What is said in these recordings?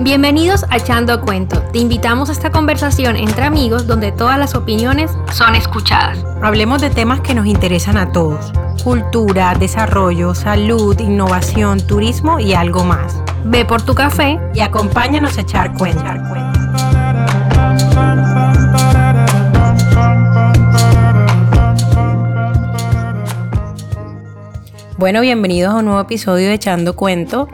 Bienvenidos a Echando Cuento. Te invitamos a esta conversación entre amigos donde todas las opiniones son escuchadas. Hablemos de temas que nos interesan a todos. Cultura, desarrollo, salud, innovación, turismo y algo más. Ve por tu café y acompáñanos a echar cuento. Bueno, bienvenidos a un nuevo episodio de Echando Cuento.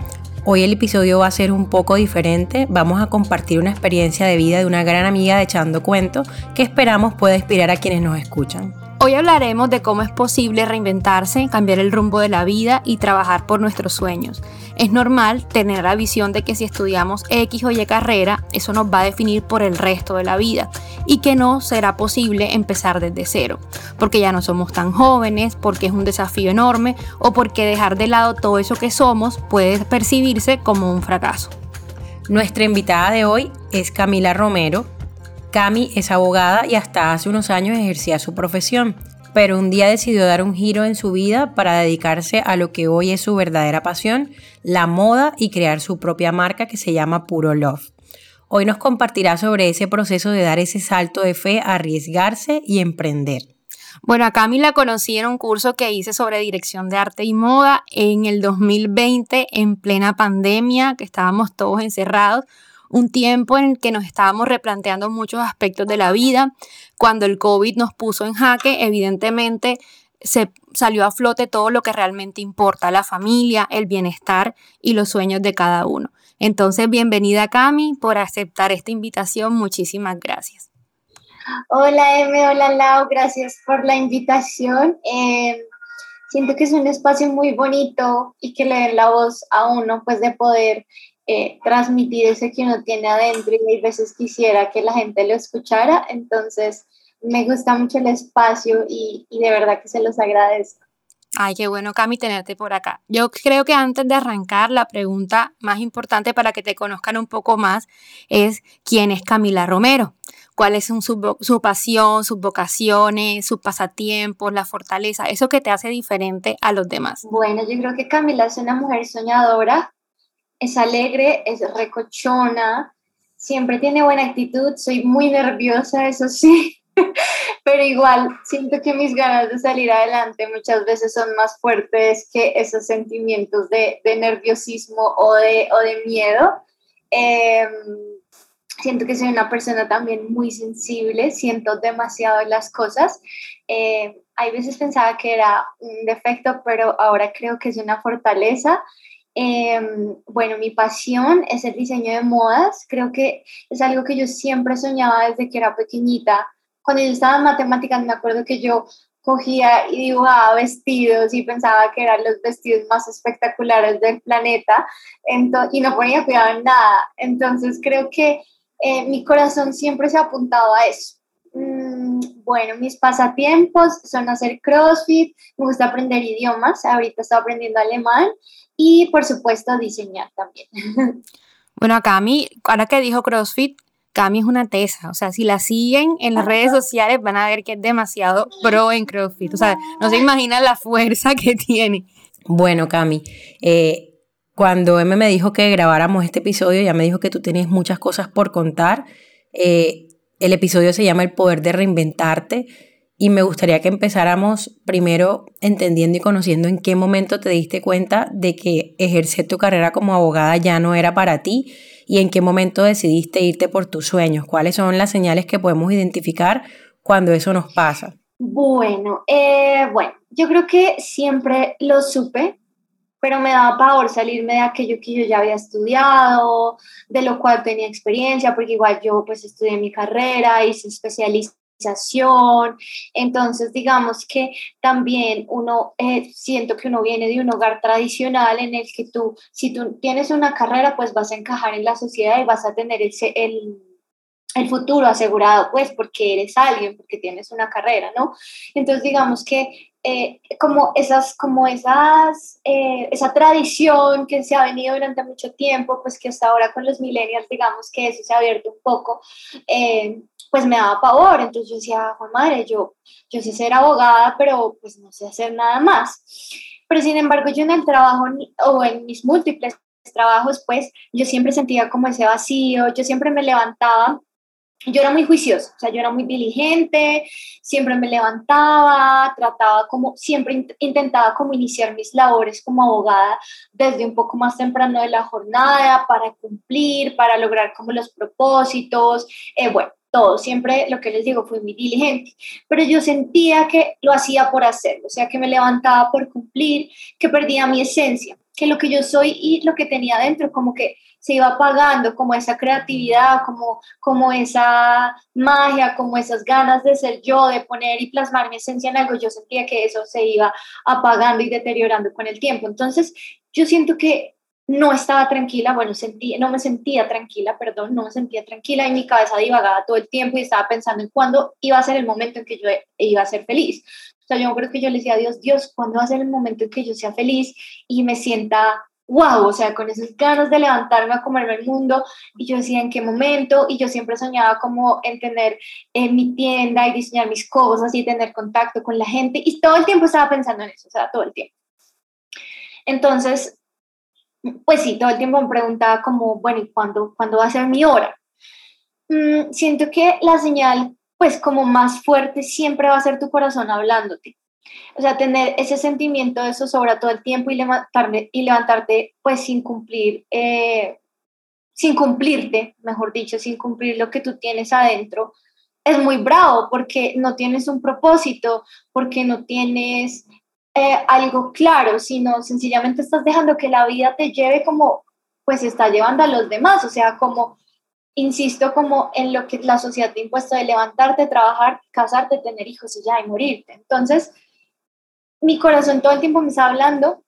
Hoy el episodio va a ser un poco diferente. Vamos a compartir una experiencia de vida de una gran amiga de Echando Cuento que esperamos pueda inspirar a quienes nos escuchan. Hoy hablaremos de cómo es posible reinventarse, cambiar el rumbo de la vida y trabajar por nuestros sueños. Es normal tener la visión de que si estudiamos X o Y carrera, eso nos va a definir por el resto de la vida y que no será posible empezar desde cero, porque ya no somos tan jóvenes, porque es un desafío enorme o porque dejar de lado todo eso que somos puede percibirse como un fracaso. Nuestra invitada de hoy es Camila Romero, Cami es abogada y hasta hace unos años ejercía su profesión, pero un día decidió dar un giro en su vida para dedicarse a lo que hoy es su verdadera pasión, la moda y crear su propia marca que se llama Puro Love. Hoy nos compartirá sobre ese proceso de dar ese salto de fe, arriesgarse y emprender. Bueno, a Cami la conocí en un curso que hice sobre dirección de arte y moda en el 2020, en plena pandemia, que estábamos todos encerrados un tiempo en el que nos estábamos replanteando muchos aspectos de la vida. Cuando el COVID nos puso en jaque, evidentemente se salió a flote todo lo que realmente importa, la familia, el bienestar y los sueños de cada uno. Entonces, bienvenida Cami por aceptar esta invitación. Muchísimas gracias. Hola M, hola Lau, gracias por la invitación. Em, siento que es un espacio muy bonito y que le den la voz a uno, pues de poder eh, transmitir ese que uno tiene adentro y a veces quisiera que la gente lo escuchara. Entonces, me gusta mucho el espacio y, y de verdad que se los agradezco. Ay, qué bueno, Cami, tenerte por acá. Yo creo que antes de arrancar, la pregunta más importante para que te conozcan un poco más es quién es Camila Romero, cuál es su, su pasión, sus vocaciones, sus pasatiempos, la fortaleza, eso que te hace diferente a los demás. Bueno, yo creo que Camila es una mujer soñadora, es alegre, es recochona, siempre tiene buena actitud, soy muy nerviosa, eso sí, pero igual siento que mis ganas de salir adelante muchas veces son más fuertes que esos sentimientos de, nerviosismo o de, o de miedo. Em, siento que soy una persona también muy sensible, siento demasiado las cosas. Eh, hay veces pensaba que era un defecto, pero ahora creo que es una fortaleza. Em, bueno, mi pasión es el diseño de modas. Creo que es algo que yo siempre soñaba desde que era pequeñita. Cuando yo estaba en matemáticas, me acuerdo que yo cogía y dibujaba vestidos y pensaba que eran los vestidos más espectaculares del planeta y no ponía cuidado en nada. Entonces creo que eh, mi corazón siempre se ha apuntado a eso. Mm, bueno, mis pasatiempos son hacer CrossFit, me gusta aprender idiomas, ahorita estoy aprendiendo alemán y por supuesto diseñar también. Bueno, Cami, ahora que dijo CrossFit, Cami es una tesa, o sea, si la siguen en las redes sociales van a ver que es demasiado pro en CrossFit, o sea, no se imaginan la fuerza que tiene. Bueno, Cami, eh, cuando M me dijo que grabáramos este episodio, ya me dijo que tú tenías muchas cosas por contar. Eh, el episodio se llama El poder de reinventarte y me gustaría que empezáramos primero entendiendo y conociendo en qué momento te diste cuenta de que ejercer tu carrera como abogada ya no era para ti y en qué momento decidiste irte por tus sueños. ¿Cuáles son las señales que podemos identificar cuando eso nos pasa? Bueno, eh, bueno, yo creo que siempre lo supe, pero me daba pavor salirme de aquello que yo ya había estudiado, de lo cual tenía experiencia, porque igual yo pues estudié mi carrera, hice especialista entonces, digamos que también uno, eh, siento que uno viene de un hogar tradicional en el que tú, si tú tienes una carrera, pues vas a encajar en la sociedad y vas a tener el, el, el futuro asegurado, pues porque eres alguien, porque tienes una carrera, ¿no? Entonces, digamos que eh, como esas, como esas, eh, esa tradición que se ha venido durante mucho tiempo, pues que hasta ahora con los millennials, digamos que eso se ha abierto un poco, pues me daba pavor. Entonces yo decía, Juan Madre, yo, yo sé ser abogada, pero pues no sé hacer nada más. pero sin embargo yo en el trabajo o en mis múltiples trabajos, pues yo siempre sentía como ese vacío, yo siempre me levantaba yo era muy juiciosa, o sea, yo era muy diligente, siempre me levantaba, trataba como, siempre intentaba como iniciar mis labores como abogada desde un poco más temprano de la jornada para cumplir, para lograr como los propósitos, eh, bueno, todo, siempre lo que les digo fue muy diligente, pero yo sentía que lo hacía por hacerlo, o sea, que me levantaba por cumplir, que perdía mi esencia, que lo que yo soy y lo que tenía dentro como que se iba apagando como esa creatividad, como, como esa magia, como esas ganas de ser yo, de poner y plasmar mi esencia en algo, yo sentía que eso se iba apagando y deteriorando con el tiempo. Entonces, yo siento que no estaba tranquila, bueno, sentí, no me sentía tranquila, perdón, no me sentía tranquila y mi cabeza divagaba todo el tiempo y estaba pensando en cuándo iba a ser el momento en que yo iba a ser feliz. O sea, yo creo que yo le decía a Dios, Dios, ¿cuándo va a ser el momento en que yo sea feliz y me sienta wow, o sea, con esas ganas de levantarme a comerme el mundo, y yo decía en qué momento, y yo siempre soñaba como en tener en eh, mi tienda y diseñar mis cosas y tener contacto con la gente, y todo el tiempo estaba pensando en eso, o sea, todo el tiempo. Entonces, pues sí, todo el tiempo me preguntaba como, bueno, ¿y cuándo, ¿cuándo va a ser mi hora? Mm, siento que la señal, pues como más fuerte, siempre va a ser tu corazón hablándote. O sea, tener ese sentimiento de zozobra todo el tiempo y, levantarme, y levantarte pues sin cumplir, eh, sin cumplirte, mejor dicho, sin cumplir lo que tú tienes adentro, es muy bravo porque no tienes un propósito, porque no tienes eh, algo claro, sino sencillamente estás dejando que la vida te lleve como pues está llevando a los demás, o sea, como, insisto, como en lo que la sociedad te impuesto de levantarte, trabajar, casarte, tener hijos y ya, y morirte. Entonces, mi corazón todo el tiempo me está hablando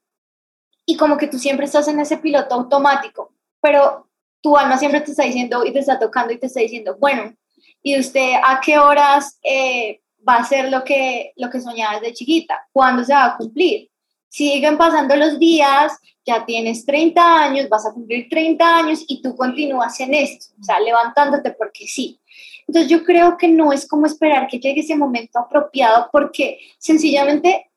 y como que tú siempre estás en ese piloto automático, pero tu alma siempre te está diciendo y te está tocando y te está diciendo, bueno, ¿y usted a qué horas eh, va a hacer lo que, lo que soñaba desde chiquita? ¿Cuándo se va a cumplir? Siguen pasando los días, ya tienes 30 años, vas a cumplir 30 años y tú continúas en esto, o sea, levantándote porque sí. Entonces yo creo que no es como esperar que llegue ese momento apropiado porque sencillamente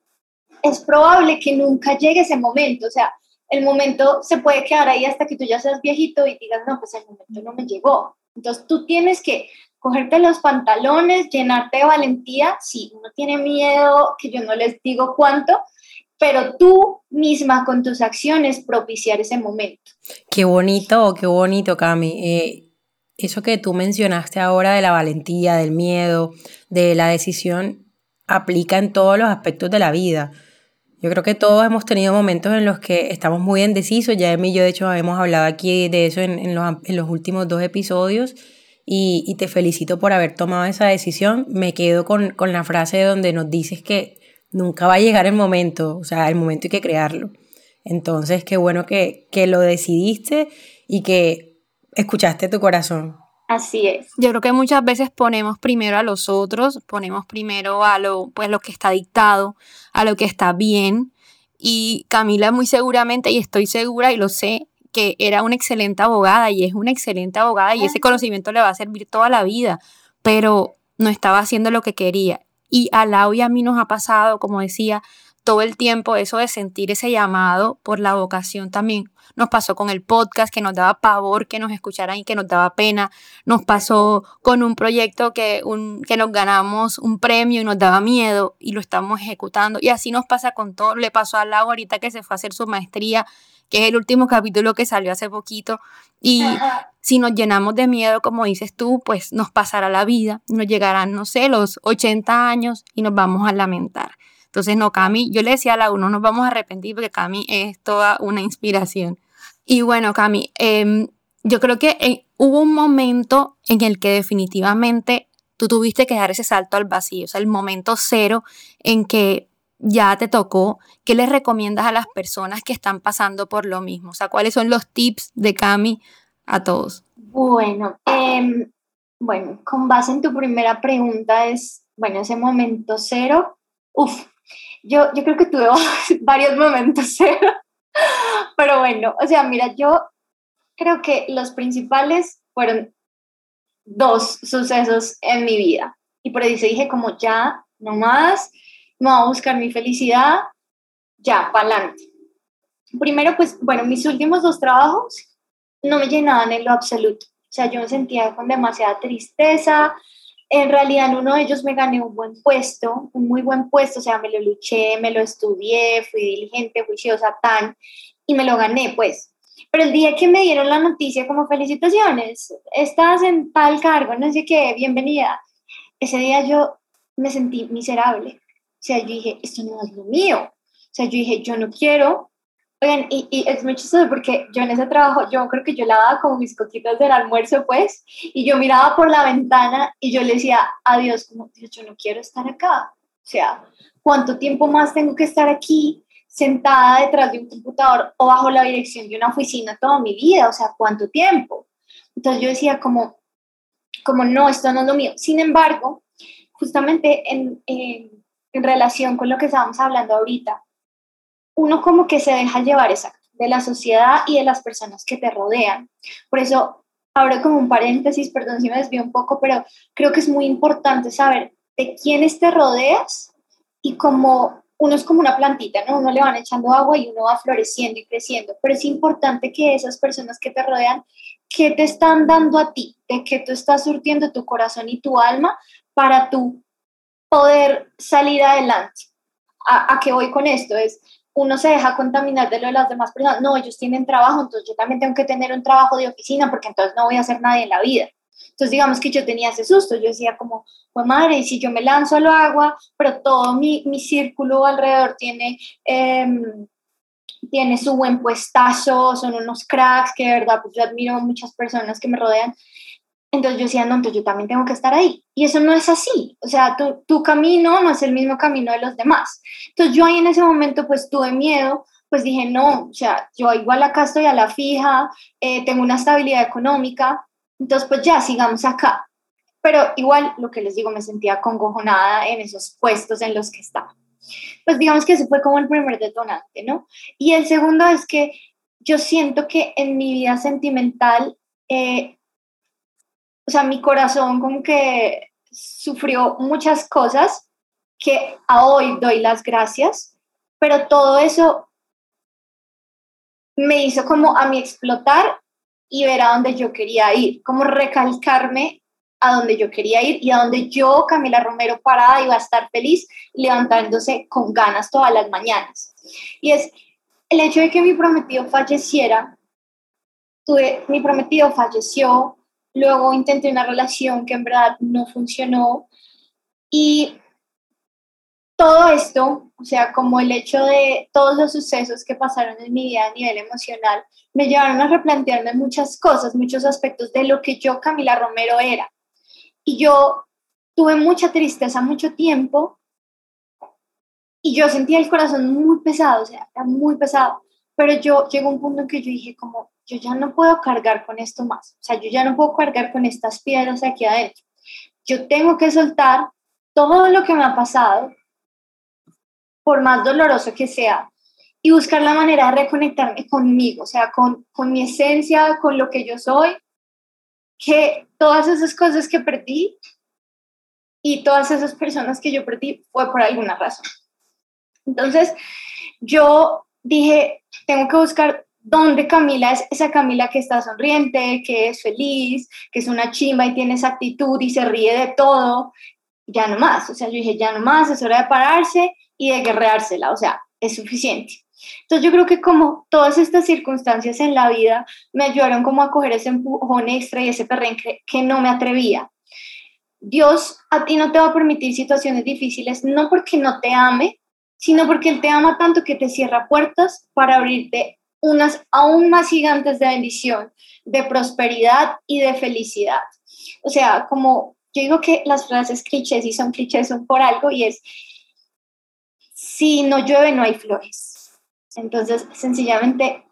es probable que nunca llegue ese momento, o sea, el momento se puede quedar ahí hasta que tú ya seas viejito y digas, no, pues el momento no me llegó. Entonces tú tienes que cogerte los pantalones, llenarte de valentía, sí, uno tiene miedo, que yo no les digo cuánto, pero tú misma con tus acciones propiciar ese momento. Qué bonito, qué bonito, Cami. Eh, eso que tú mencionaste ahora de la valentía, del miedo, de la decisión, aplica en todos los aspectos de la vida. Yo creo que todos hemos tenido momentos en los que estamos muy indecisos. Ya Emi y yo, de hecho, hemos hablado aquí de eso en, los, últimos dos episodios. Y, te felicito por haber tomado esa decisión. Me quedo con, la frase donde nos dices que nunca va a llegar el momento, o sea, el momento hay que crearlo. Entonces, qué bueno que, que lo decidiste y que escuchaste tu corazón. Así es. Yo creo que muchas veces ponemos primero a los otros, ponemos primero a lo, pues, lo que está dictado, a lo que está bien. Y Camila muy seguramente, y estoy segura y lo sé, que era una excelente abogada y es una excelente abogada y ese conocimiento le va a servir toda la vida, pero no estaba haciendo lo que quería. Y a Lau y a mí nos ha pasado, como decía, todo el tiempo eso de sentir ese llamado por la vocación también. Nos pasó con el podcast que nos daba pavor que nos escucharan y que nos daba pena. Nos pasó con un proyecto que, un, que nos ganamos un premio y nos daba miedo y lo estamos ejecutando. Y así nos pasa con todo. Le pasó a Lau ahorita que se fue a hacer su maestría, que es el último capítulo que salió hace poquito. Y si nos llenamos de miedo, como dices tú, pues nos pasará la vida. Nos llegarán, no sé, los 80 años y nos vamos a lamentar. Entonces, no, Cami, yo le decía a la uno, nos vamos a arrepentir porque Cami es toda una inspiración. Y bueno, Cami, em, yo creo que eh, hubo un momento en el que definitivamente tú tuviste que dar ese salto al vacío, o sea, el momento cero en que ya te tocó, ¿qué les recomiendas a las personas que están pasando por lo mismo? O sea, ¿cuáles son los tips de Cami a todos? Bueno, em, bueno, con base en tu primera pregunta es, bueno, ese momento cero, uff, yo, yo creo que tuve varios momentos pero bueno, o sea, mira, yo creo que los principales fueron dos sucesos en mi vida. Y por eso dije como ya, no más, me voy a buscar mi felicidad. ya, para adelante. Primero, pues, bueno, mis últimos dos trabajos no me llenaban en lo absoluto. O sea, yo me sentía con demasiada tristeza. En realidad, en uno de ellos me gané un buen puesto, un muy buen puesto. O sea, me lo luché, me lo estudié, fui diligente, juiciosa, tan, y me lo gané, pues. Pero el día que me dieron la noticia como felicitaciones, estás en tal cargo, no sé qué, bienvenida. Ese día yo me sentí miserable. O sea, yo dije, esto no es lo mío. O sea, yo dije, yo no quiero. Oigan, y, y es muy chistoso porque yo en ese trabajo, yo creo que yo lavaba como mis coquitas del almuerzo, pues, y yo miraba por la ventana y yo le decía a Dios, como, Dios, yo no quiero estar acá. O sea, ¿cuánto tiempo más tengo que estar aquí? Sentada detrás de un computador o bajo la dirección de una oficina toda mi vida, o sea, ¿cuánto tiempo? Entonces yo decía como, como no, esto no es lo mío. Sin embargo, justamente en, en, relación con lo que estábamos hablando ahorita, uno como que se deja llevar exacto de la sociedad y de las personas que te rodean. Por eso, abro como un paréntesis, perdón si me desvío un poco, pero creo que es muy importante saber de quiénes te rodeas y cómo uno es como una plantita, ¿no? Uno le van echando agua y uno va floreciendo y creciendo, pero es importante que esas personas que te rodean, ¿qué te están dando a ti? ¿De qué tú estás surtiendo tu corazón y tu alma para tú poder salir adelante? ¿A, a qué voy con esto? Es, uno se deja contaminar de lo de las demás personas. No, ellos tienen trabajo, entonces yo también tengo que tener un trabajo de oficina porque entonces no voy a hacer nadie en la vida. Entonces, digamos que yo tenía ese susto, yo decía como, pues madre, si yo me lanzo al agua, pero todo mi, mi círculo alrededor tiene, em, tiene su buen puestazo, son unos cracks que de verdad, pues yo admiro a muchas personas que me rodean. Entonces yo decía, no, entonces yo también tengo que estar ahí. Y eso no es así. O sea, tu, tu camino no es el mismo camino de los demás. Entonces yo ahí en ese momento pues tuve miedo, pues dije, no, o sea, yo igual acá estoy a la fija, eh, tengo una estabilidad económica, entonces, pues ya, sigamos acá. Pero igual, lo que les digo, me sentía congojonada en esos puestos en los que estaba. Pues digamos que ese fue como el primer detonante, ¿no? Y el segundo es que yo siento que en mi vida sentimental, eh, o sea, mi corazón como que sufrió muchas cosas que a hoy doy las gracias, pero todo eso me hizo como a mí explotar y ver a dónde yo quería ir, como recalcarme a dónde yo quería ir y a dónde yo, Camila Romero, parada iba a estar feliz, levantándose con ganas todas las mañanas. Y es el hecho de que mi prometido falleciera, tuve, mi prometido falleció, luego intenté una relación que en verdad no funcionó y todo esto, o sea, como el hecho de todos los sucesos que pasaron en mi vida a nivel emocional, me llevaron a replantearme muchas cosas, muchos aspectos de lo que yo, Camila Romero, era. Y yo tuve mucha tristeza mucho tiempo y yo sentía el corazón muy pesado, o sea, era muy pesado. Pero yo llegó un punto en que yo dije como, yo ya no puedo cargar con esto más, o sea, yo ya no puedo cargar con estas piedras aquí adentro. Yo tengo que soltar todo lo que me ha pasado, por más doloroso que sea, y buscar la manera de reconectarme conmigo, o sea, con, con mi esencia, con lo que yo soy, que todas esas cosas que perdí y todas esas personas que yo perdí fue por alguna razón. Entonces, yo dije, tengo que buscar dónde Camila es esa Camila que está sonriente, que es feliz, que es una chimba y tiene esa actitud y se ríe de todo. Ya no más, o sea, yo dije, ya no más, es hora de pararse y de guerreársela, o sea, es suficiente. Entonces yo creo que como todas estas circunstancias en la vida me ayudaron como a coger ese empujón extra y ese perrenque que no me atrevía. Dios a ti no te va a permitir situaciones difíciles, no porque no te ame, sino porque Él te ama tanto que te cierra puertas para abrirte unas aún más gigantes de bendición, de prosperidad y de felicidad. O sea, como yo digo que las frases clichés y son clichés son por algo y es si no llueve no hay flores. Entonces, sencillamente,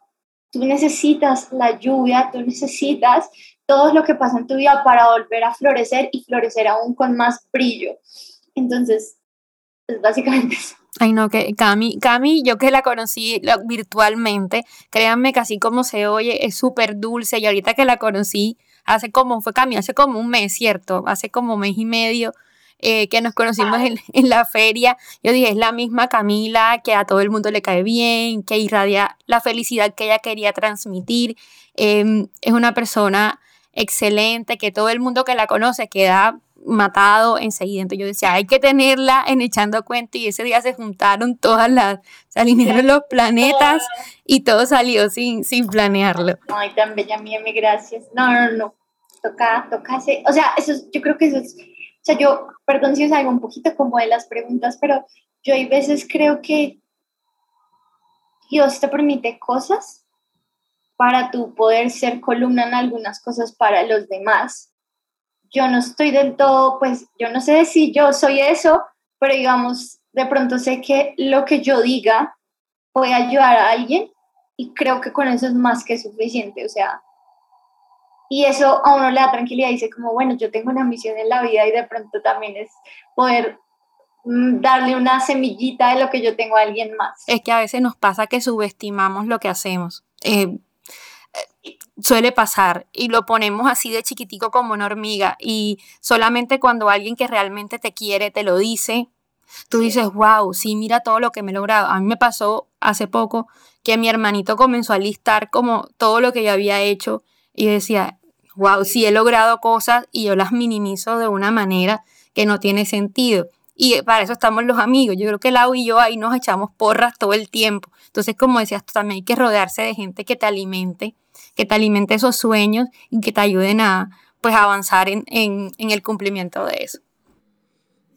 tú necesitas la lluvia, tú necesitas todo lo que pasa en tu vida para volver a florecer y florecer aún con más brillo. Entonces, es básicamente eso. Ay, no, que Cami, Cami, yo que la conocí virtualmente, créanme que así como se oye, es súper dulce y ahorita que la conocí, hace como, fue Cami, hace como un mes, ¿cierto? Hace como un mes y medio, eh, que nos conocimos en, en, la feria, yo dije, es la misma Camila, que a todo el mundo le cae bien, que irradia la felicidad que ella quería transmitir. Em, es una persona excelente, que todo el mundo que la conoce queda matado enseguida. Entonces yo decía, hay que tenerla en echando cuenta y ese día se juntaron todas las, se alinearon los planetas y todo salió sin, sin planearlo. Ay, tan bella mía, mi gracias. No, no, no, toca, toca o sea, eso yo creo que eso es, sea, yo, perdón si os hago un poquito como de las preguntas, pero yo hay veces creo que Dios te permite cosas para tú poder ser columna en algunas cosas para los demás. Yo no estoy del todo, pues yo no sé si yo soy eso, pero digamos, de pronto sé que lo que yo diga puede ayudar a alguien y creo que con eso es más que suficiente, o sea, y eso a uno le da tranquilidad y dice como, bueno, yo tengo una misión en la vida y de pronto también es poder mm, darle una semillita de lo que yo tengo a alguien más. Es que a veces nos pasa que subestimamos lo que hacemos. Eh, suele pasar y lo ponemos así de chiquitico como una hormiga y solamente cuando alguien que realmente te quiere te lo dice, tú dices, wow, sí, mira todo lo que me he logrado. A mí me pasó hace poco que mi hermanito comenzó a listar como todo lo que yo había hecho y decía, wow, sí he logrado cosas y yo las minimizo de una manera que no tiene sentido. Y para eso estamos los amigos. Yo creo que Lau y yo ahí nos echamos porras todo el tiempo. Entonces, como decías tú, también hay que rodearse de gente que te alimente que te alimente esos sueños y que te ayuden a pues avanzar en, el cumplimiento de eso.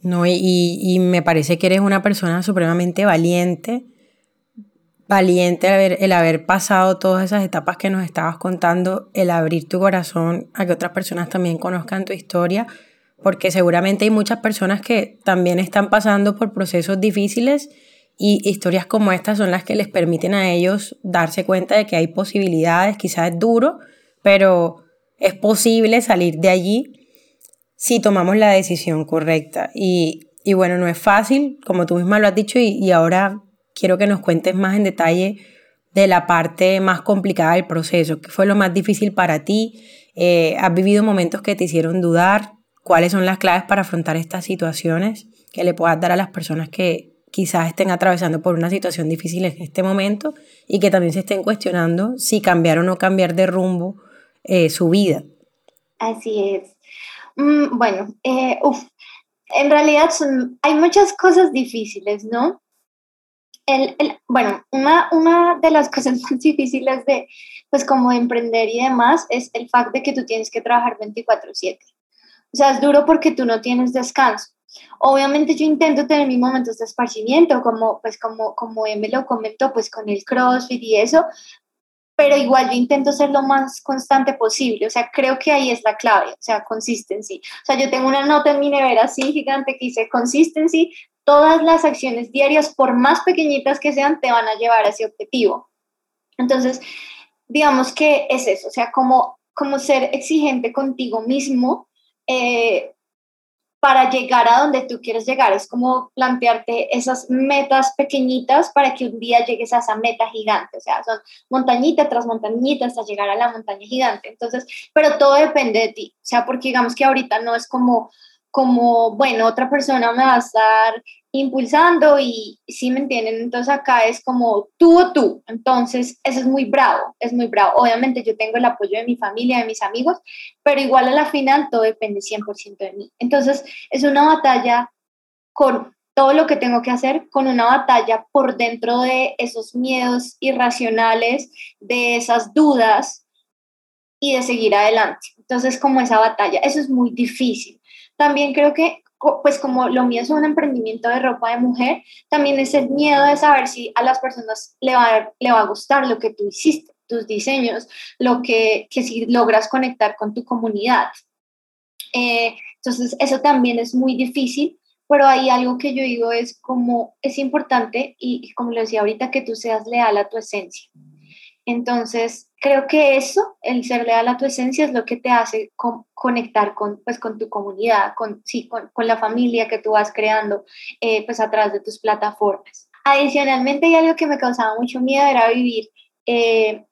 No, y, me parece que eres una persona supremamente valiente, valiente el haber, pasado todas esas etapas que nos estabas contando, el abrir tu corazón a que otras personas también conozcan tu historia, porque seguramente hay muchas personas que también están pasando por procesos difíciles y historias como estas son las que les permiten a ellos darse cuenta de que hay posibilidades, quizás es duro, pero es posible salir de allí si tomamos la decisión correcta. Y, bueno, no es fácil, como tú misma lo has dicho, y, ahora quiero que nos cuentes más en detalle de la parte más complicada del proceso. ¿Qué fue lo más difícil para ti? Eh, ¿Has vivido momentos que te hicieron dudar? ¿Cuáles son las claves para afrontar estas situaciones que le puedas dar a las personas que, quizás estén atravesando por una situación difícil en este momento y que también se estén cuestionando si cambiar o no cambiar de rumbo eh, su vida. Así es. Mm, bueno, eh, en realidad son, hay muchas cosas difíciles, ¿no? Bueno, una, una de las cosas más difíciles de, pues como emprender y demás, es el fact de que tú tienes que trabajar 24/7. O sea, es duro porque tú no tienes descanso. Obviamente yo intento tener mis momentos de esparcimiento, como, pues como, como me lo comentó, pues con el CrossFit y eso, pero igual yo intento ser lo más constante posible, o sea, creo que ahí es la clave, o sea, consistency. O sea, yo tengo una nota en mi nevera así gigante que dice consistency, todas las acciones diarias, por más pequeñitas que sean, te van a llevar a ese objetivo. Entonces, digamos que es eso, o sea, como, como ser exigente contigo mismo, eh, para llegar a donde tú quieres llegar. Es como plantearte esas metas pequeñitas para que un día llegues a esa meta gigante. O sea, son montañita tras montañita hasta llegar a la montaña gigante. Entonces, pero todo depende de ti. O sea, porque digamos que ahorita no es como, como, bueno, otra persona me va a estar impulsando y si me entienden, entonces acá es como tú o tú, entonces eso es muy bravo, es muy bravo. Obviamente yo tengo el apoyo de mi familia, de mis amigos, pero igual a la final todo depende 100% de mí. Entonces es una batalla con todo lo que tengo que hacer, con una batalla por dentro de esos miedos irracionales, de esas dudas y de seguir adelante. Entonces como esa batalla, eso es muy difícil. También creo que pues como lo mío es un emprendimiento de ropa de mujer, también es el miedo de saber si a las personas le va, le va a gustar lo que tú hiciste, tus diseños, lo que, que si logras conectar con tu comunidad. Eh, entonces, eso también es muy difícil, pero hay algo que yo digo es como es importante y como lo decía ahorita, que tú seas leal a tu esencia. Entonces, creo que eso, el ser leal a tu esencia, es lo que te hace conectar con, pues, con tu comunidad, con, sí, con, con la familia que tú vas creando eh, pues, a través de tus plataformas. Adicionalmente, hay algo que me causaba mucho miedo, era vivir eh,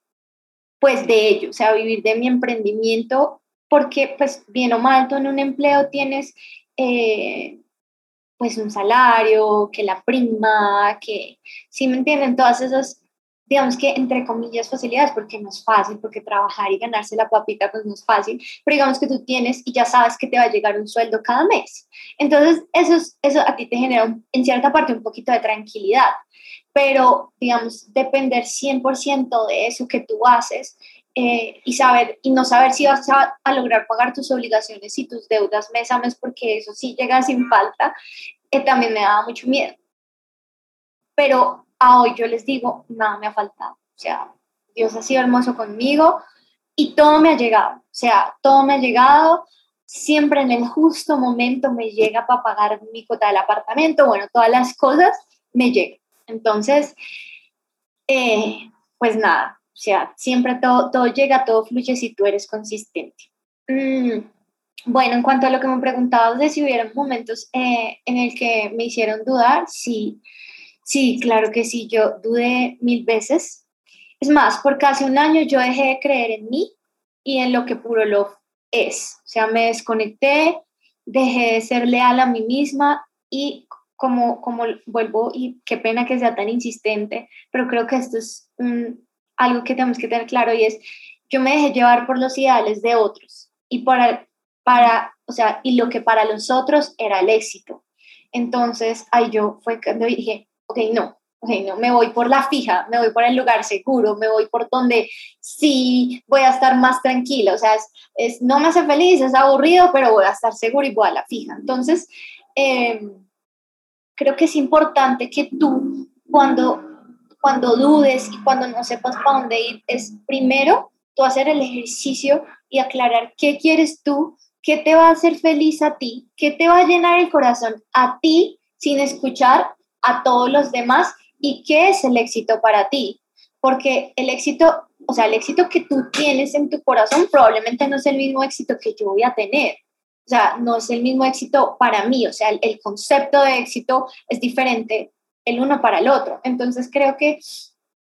pues de ello, o sea, vivir de mi emprendimiento, porque pues bien o mal, tú en un empleo tienes... Eh, pues un salario, que la prima, que, ¿sí me entienden? Todas esas, digamos que entre comillas facilidades, porque no es fácil, porque trabajar y ganarse la papita pues no es fácil, pero digamos que tú tienes y ya sabes que te va a llegar un sueldo cada mes. Entonces, eso, eso a ti te genera en cierta parte un poquito de tranquilidad, pero digamos, depender 100% de eso que tú haces eh, y saber y no saber si vas a, lograr pagar tus obligaciones y tus deudas mes a mes porque eso sí llega sin falta, eh, también me daba mucho miedo. Pero a hoy yo les digo, nada me ha faltado. O sea, Dios ha sido hermoso conmigo y todo me ha llegado. O sea, todo me ha llegado. Siempre en el justo momento me llega para pagar mi cuota del apartamento. Bueno, todas las cosas me llegan. Entonces, eh, pues nada, o sea, siempre todo, todo llega, todo fluye si tú eres consistente. Mm, bueno, en cuanto a lo que me preguntabas de si hubieron momentos eh, en el que me hicieron dudar, sí, sí, claro que sí, yo dudé mil veces. Es más, por casi un año yo dejé de creer en mí y en lo que Puro Love es. O sea, me desconecté, dejé de ser leal a mí misma y como, como vuelvo, y qué pena que sea tan insistente, pero creo que esto es algo que tenemos que tener claro y es, yo me dejé llevar por los ideales de otros y para, para, o sea, y lo que para los otros era el éxito. Entonces, ahí yo fue cuando dije, ok, no, ok, no, me voy por la fija, me voy por el lugar seguro, me voy por donde sí voy a estar más tranquila, o sea, es, no me hace feliz, es aburrido, pero voy a estar seguro y voy a la fija. Entonces, em, creo que es importante que tú, cuando cuando dudes y cuando no sepas para dónde ir, es primero tú hacer el ejercicio y aclarar qué quieres tú, qué te va a hacer feliz a ti, qué te va a llenar el corazón a ti sin escuchar a todos los demás y qué es el éxito para ti. Porque el éxito, o sea, el éxito que tú tienes en tu corazón probablemente no es el mismo éxito que yo voy a tener. O sea, no es el mismo éxito para mí. O sea, el, el concepto de éxito es diferente el uno para el otro. Entonces creo que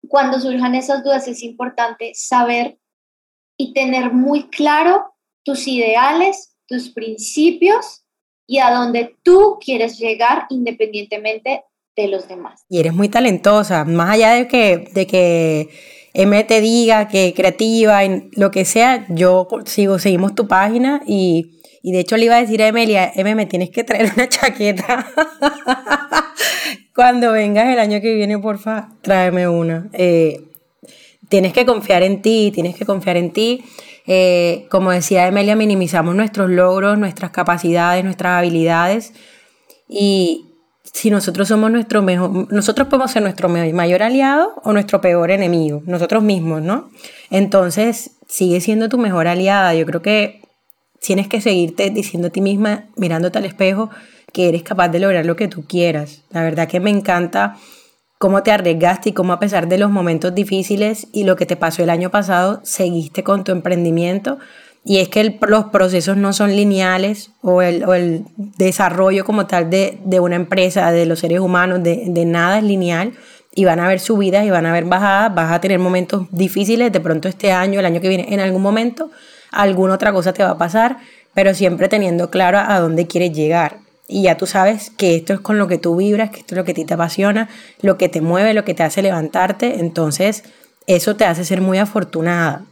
cuando surjan esas dudas es importante saber y tener muy claro tus ideales, tus principios y a dónde tú quieres llegar independientemente de los demás. Y eres muy talentosa, más allá de que, de que M te diga que creativa, y lo que sea, yo sigo, seguimos tu página y, y de hecho le iba a decir a Emilia, M, me tienes que traer una chaqueta. Cuando vengas el año que viene, porfa, tráeme una. Eh, tienes que confiar en ti, tienes que confiar en ti. Eh, como decía Emilia, minimizamos nuestros logros, nuestras capacidades, nuestras habilidades. Y si nosotros somos nuestro mejor, nosotros podemos ser nuestro mayor aliado o nuestro peor enemigo, nosotros mismos, ¿no? Entonces, sigue siendo tu mejor aliada. Yo creo que tienes que seguirte diciendo a ti misma, mirándote al espejo, que eres capaz de lograr lo que tú quieras. La verdad que me encanta cómo te arriesgaste y cómo a pesar de los momentos difíciles y lo que te pasó el año pasado, seguiste con tu emprendimiento. Y es que los procesos no son lineales o el, o el desarrollo como tal de, de, una empresa, de los seres humanos, de, de nada es lineal. Y van a haber subidas y van a haber bajadas, vas a tener momentos difíciles, de pronto este año, el año que viene, en algún momento, alguna otra cosa te va a pasar, pero siempre teniendo claro a dónde quieres llegar. Y ya tú sabes que esto es con lo que tú vibras, que esto es lo que a ti te apasiona, lo que te mueve, lo que te hace levantarte, entonces eso te hace ser muy afortunada.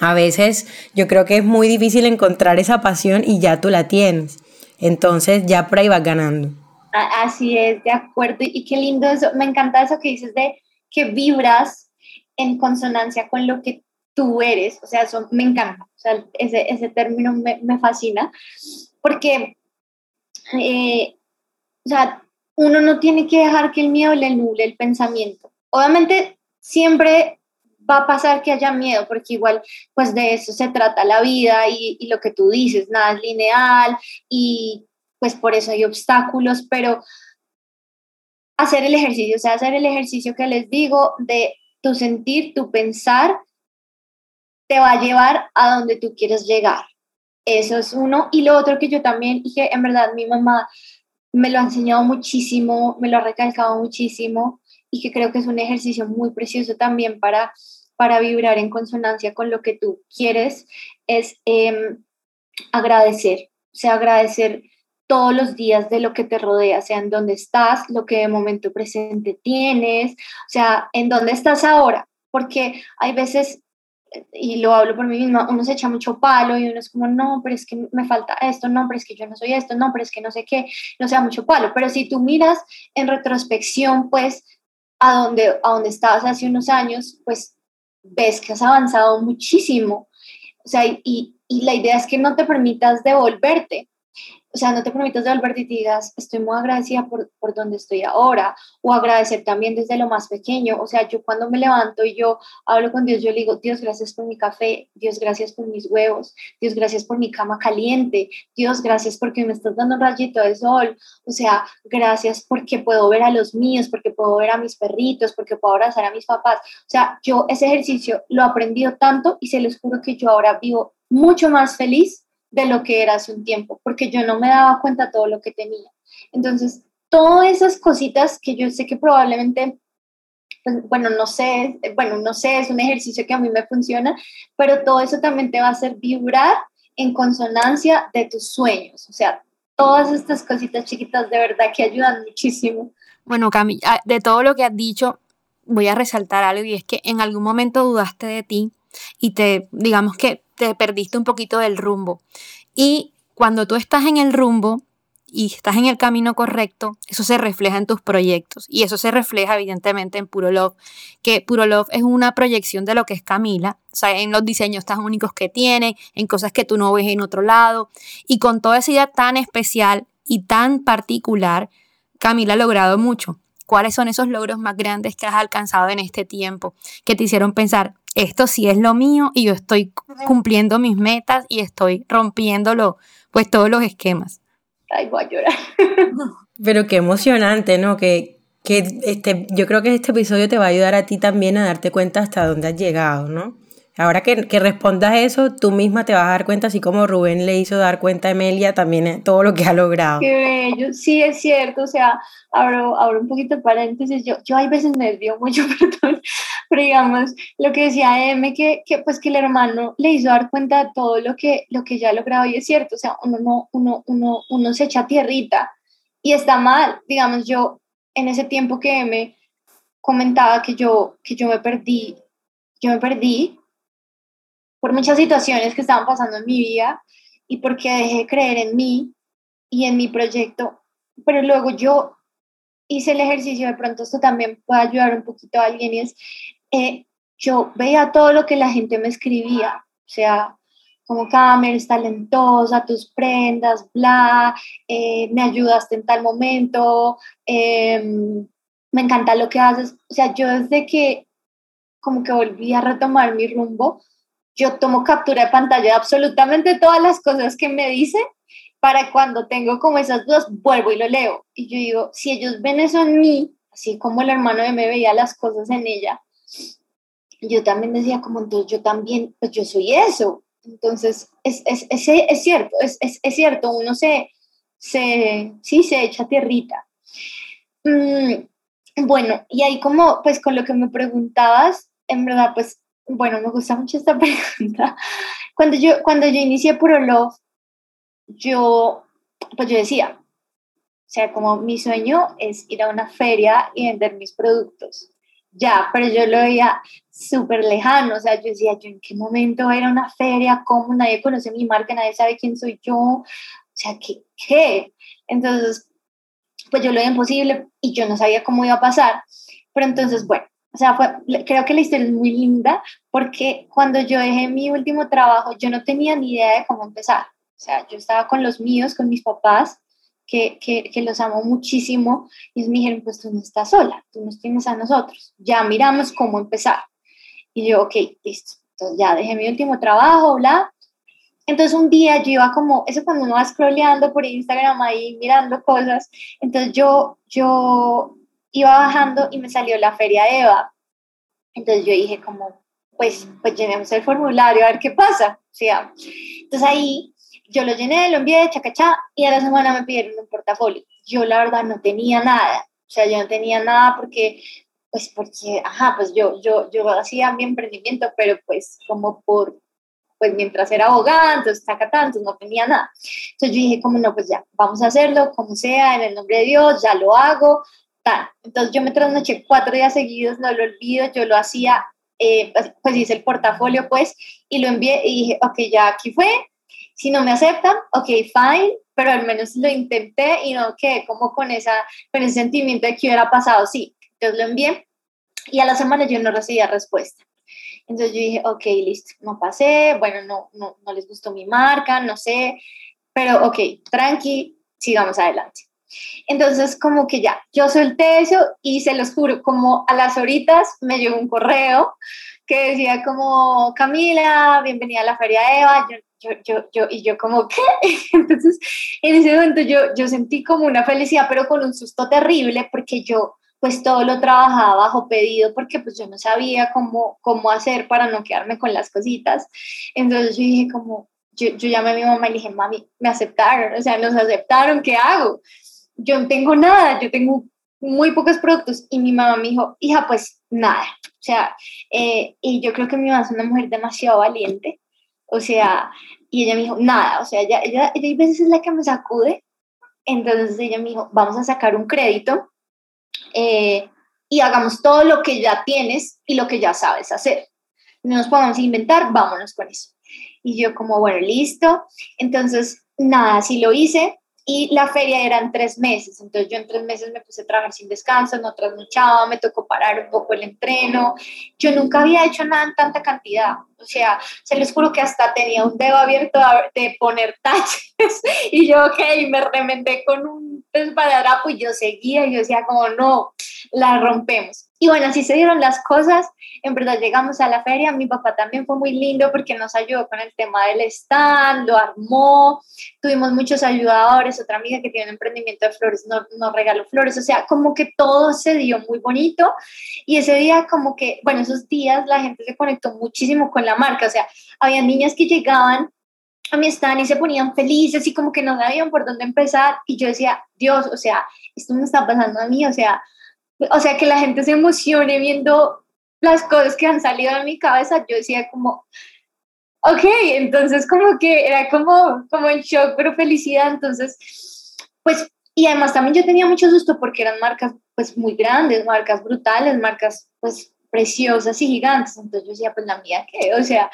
A veces yo creo que es muy difícil encontrar esa pasión y ya tú la tienes, entonces ya por ahí vas ganando. Así es, de acuerdo, y qué lindo eso, me encanta eso que dices de que vibras en consonancia con lo que tú eres, o sea, eso me encanta, o sea, ese, ese término me, me fascina, porque eh, o sea, uno no tiene que dejar que el miedo le nuble el pensamiento. Obviamente siempre va a pasar que haya miedo, porque igual pues de eso se trata la vida y, lo que tú dices, nada es lineal y pues por eso hay obstáculos, pero hacer el ejercicio, o sea, hacer el ejercicio que les digo de tu sentir, tu pensar, te va a llevar a donde tú quieres llegar. Eso es uno. Y lo otro que yo también, y en verdad mi mamá me lo ha enseñado muchísimo, me lo ha recalcado muchísimo y que creo que es un ejercicio muy precioso también para, para vibrar en consonancia con lo que tú quieres, es em, agradecer, o sea, agradecer todos los días de lo que te rodea, sea en dónde estás, lo que de momento presente tienes, o sea, en dónde estás ahora, porque hay veces, y lo hablo por mí misma, uno se echa mucho palo y uno es como, no, pero es que me falta esto, no, pero es que yo no soy esto, no, pero es que no sé qué, no sea mucho palo, pero si tú miras en retrospección, pues, a dónde, a dónde estabas hace unos años, pues ves que has avanzado muchísimo. O sea, y, y la idea es que no te permitas devolverte, o sea, no te permitas devolverte y digas, estoy muy agradecida por, por donde estoy ahora, o agradecer también desde lo más pequeño. O sea, yo cuando me levanto y yo hablo con Dios, yo le digo, Dios, gracias por mi café, Dios, gracias por mis huevos, Dios, gracias por mi cama caliente, Dios, gracias porque me estás dando un rayito de sol, o sea, gracias porque puedo ver a los míos, porque puedo ver a mis perritos, porque puedo abrazar a mis papás. O sea, yo ese ejercicio lo he aprendido tanto y se les juro que yo ahora vivo mucho más feliz de lo que era hace un tiempo, porque yo no me daba cuenta todo lo que tenía. Entonces, todas esas cositas que yo sé que probablemente, pues, bueno, no sé, bueno, no sé, es un ejercicio que a mí me funciona, pero todo eso también te va a hacer vibrar en consonancia de tus sueños. O sea, todas estas cositas chiquitas de verdad que ayudan muchísimo. Bueno, Cami, ah, de todo lo que has dicho, voy a resaltar algo y es que en algún momento dudaste de ti y te, digamos que te perdiste un poquito del rumbo. Y cuando tú estás en el rumbo y estás en el camino correcto, eso se refleja en tus proyectos y eso se refleja evidentemente en Puro Love, que Puro Love es una proyección de lo que es Camila, o en los diseños tan únicos que tiene, en cosas que tú no ves en otro lado y con toda esa idea tan especial y tan particular, Camila ha logrado mucho. ¿Cuáles son esos logros más grandes que has alcanzado en este tiempo que te hicieron pensar, esto sí es lo mío y yo estoy cumpliendo mis metas y estoy rompiéndolo, pues todos los esquemas. Ay, voy a llorar. Pero qué emocionante, ¿no? Que, que este, yo creo que este episodio te va a ayudar a ti también a darte cuenta hasta dónde has llegado, ¿no? Ahora que, que, respondas eso, tú misma te vas a dar cuenta, así como Rubén le hizo dar cuenta a Emilia, también todo lo que ha logrado. Qué bello, sí es cierto, o sea, abro, abro un poquito de paréntesis, yo, yo hay veces me desvío mucho, perdón, pero digamos, lo que decía M, que, que, pues que el hermano le hizo dar cuenta de todo lo que, lo que ya ha logrado y es cierto, o sea, uno, no, uno, uno, uno se echa tierrita y está mal, digamos, yo en ese tiempo que M comentaba que yo, que yo me perdí, yo me perdí por muchas situaciones que estaban pasando en mi vida y porque dejé de creer en mí y en mi proyecto, pero luego yo hice el ejercicio, de pronto esto también puede ayudar un poquito a alguien, y es, eh, yo veía todo lo que la gente me escribía, o sea, como Camer, es talentosa, tus prendas, bla, eh, me ayudaste en tal momento, em, me encanta lo que haces, o sea, yo desde que como que volví a retomar mi rumbo, yo tomo captura de pantalla de absolutamente todas las cosas que me dicen para cuando tengo como esas dudas, vuelvo y lo leo. Y yo digo, si ellos ven eso en mí, así como el hermano de me veía las cosas en ella, yo también decía como, entonces yo también, pues yo soy eso. Entonces, es, es, es, es cierto, es, es, cierto, uno se, se, sí, se echa tierrita. Mm, bueno, y ahí como, pues con lo que me preguntabas, en verdad, pues bueno, me gusta mucho esta pregunta. Cuando yo, cuando yo inicié Puro Love, yo, pues yo decía, o sea, como mi sueño es ir a una feria y vender mis productos. Ya, pero yo lo veía súper lejano, o sea, yo decía, yo en qué momento era una feria, cómo nadie conoce mi marca, nadie sabe quién soy yo, o sea, ¿qué? qué? Entonces, pues yo lo veía imposible y yo no sabía cómo iba a pasar, pero entonces, bueno, o sea, creo que la historia es muy linda porque cuando yo dejé mi último trabajo, yo no tenía ni idea de cómo empezar. O sea, yo estaba con los míos, con mis papás, que, que, que los amo muchísimo, y me dijeron, pues tú no estás sola, tú nos tienes a nosotros, ya miramos cómo empezar. Y yo, ok, listo. Entonces ya dejé mi último trabajo, bla. Entonces un día yo iba como, eso cuando uno va scrolleando por Instagram ahí mirando cosas, entonces yo, yo iba bajando y me salió la feria Eva. Entonces yo dije como, pues, pues llenemos el formulario a ver qué pasa. O sea, entonces ahí yo lo llené, lo envié, chacachá, y a la semana me pidieron un portafolio. Yo la verdad no tenía nada. O sea, yo no tenía nada porque, pues porque, ajá, pues yo, yo, yo hacía mi emprendimiento, pero pues como por pues mientras era abogada, entonces saca tanto, no tenía nada. Entonces yo dije, como no, pues ya, vamos a hacerlo, como sea, en el nombre de Dios, ya lo hago, tal. Entonces yo me trasnoché cuatro días seguidos, no lo olvido, yo lo hacía, eh, pues, pues hice el portafolio, pues, y lo envié y dije, ok, ya aquí fue, si no me aceptan, ok, fine, pero al menos lo intenté y no quedé como con, esa, con ese sentimiento de que hubiera pasado, sí, entonces lo envié y a la semana yo no recibía respuesta. Entonces yo dije, ok, listo, no pasé, bueno, no, no, no les gustó mi marca, no sé, pero ok, tranqui, sigamos adelante. Entonces, como que ya, yo solté eso y se los juro, como a las horitas me llegó un correo que decía como, Camila, bienvenida a la Feria Eva, yo, yo, yo, y yo como, ¿qué? Entonces, en ese momento yo, yo sentí como una felicidad, pero con un susto terrible, porque yo pues todo lo trabajaba bajo pedido porque pues yo no sabía cómo, cómo hacer para no quedarme con las cositas. Entonces yo dije como, yo, yo llamé a mi mamá y le dije, mami, me aceptaron, o sea, nos aceptaron, ¿qué hago? Yo no tengo nada, yo tengo muy pocos productos y mi mamá me dijo, hija, pues nada, o sea, eh, y yo creo que mi mamá es una mujer demasiado valiente, o sea, y ella me dijo, nada, o sea, ella, ella, ella a veces es la que me sacude, entonces ella me dijo, vamos a sacar un crédito eh, y hagamos todo lo que ya tienes y lo que ya sabes hacer. No nos podemos inventar, vámonos con eso. Y yo como, bueno, listo. Entonces, nada, sí lo hice y la feria eran tres meses, entonces yo en tres meses me puse a trabajar sin descanso, no trasnochaba, me tocó parar un poco el entreno, yo nunca había hecho nada en tanta cantidad, o sea, se les juro que hasta tenía un dedo abierto de poner taches. Y yo, ok, me remendé con un esparadrapo y yo seguía y yo decía como, no, la rompemos. Y bueno, así se dieron las cosas. En verdad llegamos a la feria. Mi papá también fue muy lindo porque nos ayudó con el tema del stand, lo armó. Tuvimos muchos ayudadores. Otra amiga que tiene un emprendimiento de flores nos, nos regaló flores. O sea, como que todo se dio muy bonito. Y ese día, como que, bueno, esos días la gente se conectó muchísimo con la marca. O sea, había niñas que llegaban a mi stand y se ponían felices y como que no sabían por dónde empezar. Y yo decía, Dios, o sea, esto me está pasando a mí. O sea, o sea, que la gente se emocione viendo las cosas que han salido de mi cabeza, yo decía como, ok, entonces como que era como, como en shock, pero felicidad, entonces, pues, y además también yo tenía mucho susto porque eran marcas pues muy grandes, marcas brutales, marcas pues preciosas y gigantes, entonces yo decía, pues la mía qué, o sea,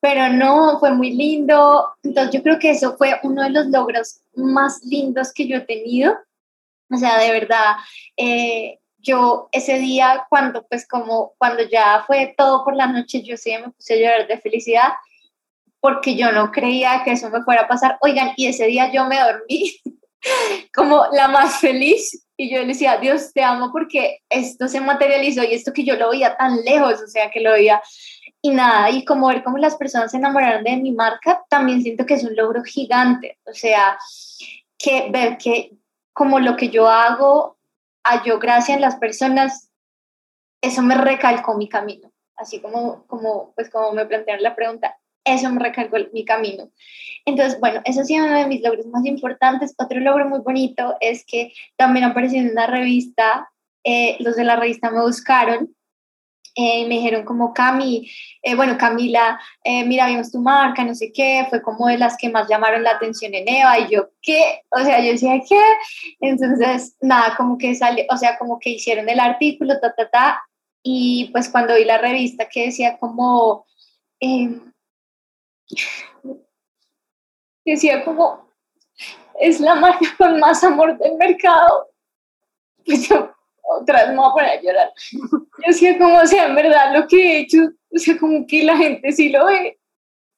pero no, fue muy lindo, entonces yo creo que eso fue uno de los logros más lindos que yo he tenido, o sea, de verdad, eh, yo ese día, cuando pues como cuando ya fue todo por la noche, yo sí me puse a llorar de felicidad porque yo no creía que eso me fuera a pasar. Oigan, y ese día yo me dormí como la más feliz y yo le decía, Dios, te amo porque esto se materializó y esto que yo lo veía tan lejos, o sea, que lo veía y nada, y como ver cómo las personas se enamoraron de mi marca, también siento que es un logro gigante, o sea, que ver que como lo que yo hago yo gracia en las personas, eso me recalcó mi camino. Así como, como, pues como me plantearon la pregunta, eso me recalcó mi camino. Entonces, bueno, eso ha sido uno de mis logros más importantes. Otro logro muy bonito es que también apareció en una revista, eh, los de la revista me buscaron eh, me dijeron como Cami, eh, bueno Camila, eh, mira, vimos tu marca, no sé qué, fue como de las que más llamaron la atención en Eva y yo, ¿qué? O sea, yo decía, ¿qué? Entonces, nada, como que salió, o sea, como que hicieron el artículo, ta, ta, ta, y pues cuando vi la revista que decía como, em, decía como, es la marca con más amor del mercado, pues yo otra vez me voy a poner a llorar. Yo decía como, o sea, en verdad lo que he hecho, o sea, como que la gente sí lo ve.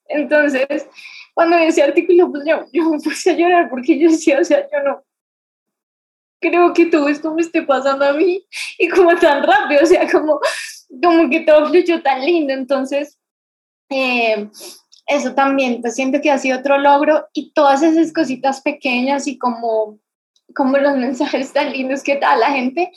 Entonces, cuando vi ese artículo, pues yo, yo me puse a llorar porque yo decía, o sea, yo no creo que todo esto me esté pasando a mí y como tan rápido, o sea, como, como que todo fluyó tan lindo. Entonces, eh, eso también, pues siento que ha sido otro logro y todas esas cositas pequeñas y como, como los mensajes tan lindos que da la gente,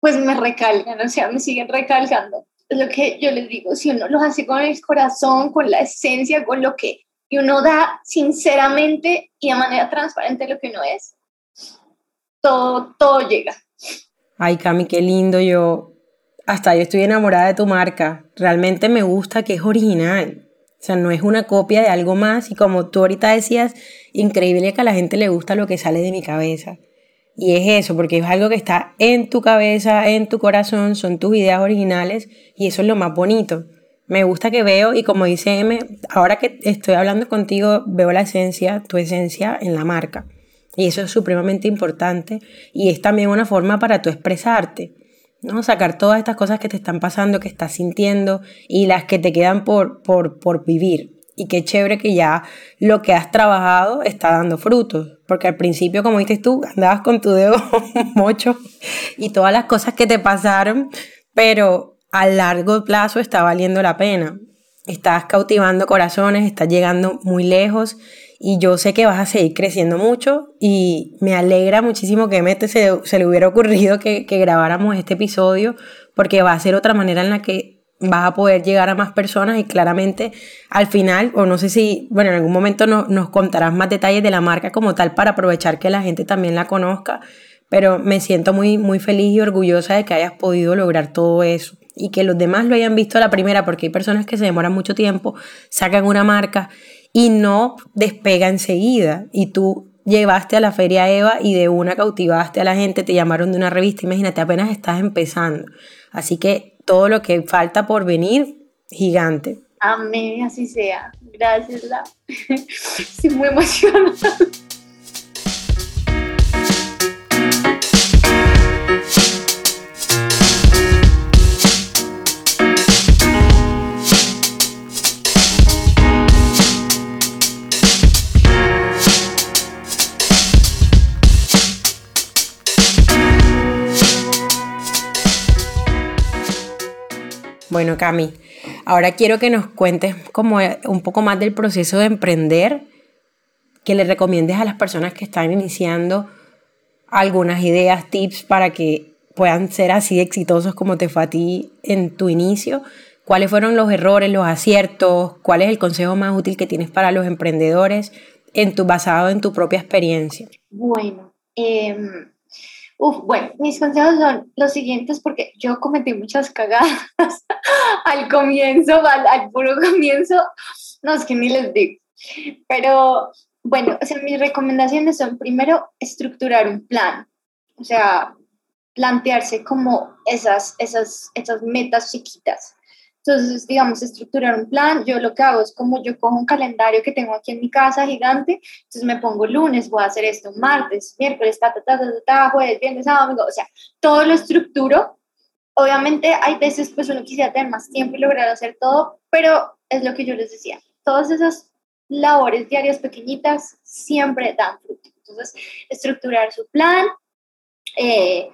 pues me recalcan, o sea, me siguen recalcando. Es lo que yo les digo, si uno lo hace con el corazón, con la esencia, con lo que y uno da sinceramente y de manera transparente lo que uno es, todo, todo llega. Ay, Cami, qué lindo. Yo hasta yo estoy enamorada de tu marca. Realmente me gusta que es original. O sea, no es una copia de algo más y como tú ahorita decías, increíble que a la gente le gusta lo que sale de mi cabeza. Y es eso, porque es algo que está en tu cabeza, en tu corazón, son tus ideas originales y eso es lo más bonito. Me gusta que veo y como dice M, ahora que estoy hablando contigo, veo la esencia, tu esencia en la marca. Y eso es supremamente importante y es también una forma para tú expresarte. ¿No? Sacar todas estas cosas que te están pasando, que estás sintiendo y las que te quedan por, por, por vivir. Y qué chévere que ya lo que has trabajado está dando frutos. Porque al principio, como dices tú, andabas con tu dedo mocho y todas las cosas que te pasaron, pero a largo plazo está valiendo la pena. Estás cautivando corazones, estás llegando muy lejos y yo sé que vas a seguir creciendo mucho y me alegra muchísimo que Mete se, se le hubiera ocurrido que, que, grabáramos este episodio porque va a ser otra manera en la que vas a poder llegar a más personas y claramente al final, o no sé si, bueno, en algún momento no, nos contarás más detalles de la marca como tal para aprovechar que la gente también la conozca, pero me siento muy, muy feliz y orgullosa de que hayas podido lograr todo eso y que los demás lo hayan visto a la primera, porque hay personas que se demoran mucho tiempo, sacan una marca y no despega enseguida. Y tú llevaste a la Feria Eva y de una cautivaste a la gente, te llamaron de una revista, imagínate, apenas estás empezando. Así que todo lo que falta por venir, gigante. Amén, así sea. Gracias. Estoy muy emocionada. Bueno, Cami, ahora quiero que nos cuentes como un poco más del proceso de emprender, que le recomiendes a las personas que están iniciando algunas ideas, tips para que puedan ser así exitosos como te fue a ti en tu inicio. ¿Cuáles fueron los errores, los aciertos? ¿Cuál es el consejo más útil que tienes para los emprendedores en tu, basado en tu propia experiencia? Bueno, eh, Uf, bueno, mis consejos son los siguientes porque yo cometí muchas cagadas al comienzo, al, puro comienzo, no es que ni les digo, pero bueno, o sea, mis recomendaciones son primero estructurar un plan, o sea, plantearse como esas, esas, esas metas chiquitas. Entonces, digamos, estructurar un plan, yo lo que hago es como yo cojo un calendario que tengo aquí en mi casa gigante, entonces me pongo lunes, voy a hacer esto, martes, miércoles, ta, ta, ta, ta, ta, jueves, viernes, sábado, domingo, o sea, todo lo estructuro. Obviamente hay veces pues uno quisiera tener más tiempo y lograr hacer todo, pero es lo que yo les decía, todas esas labores diarias pequeñitas siempre dan fruto. Entonces, estructurar su plan eh,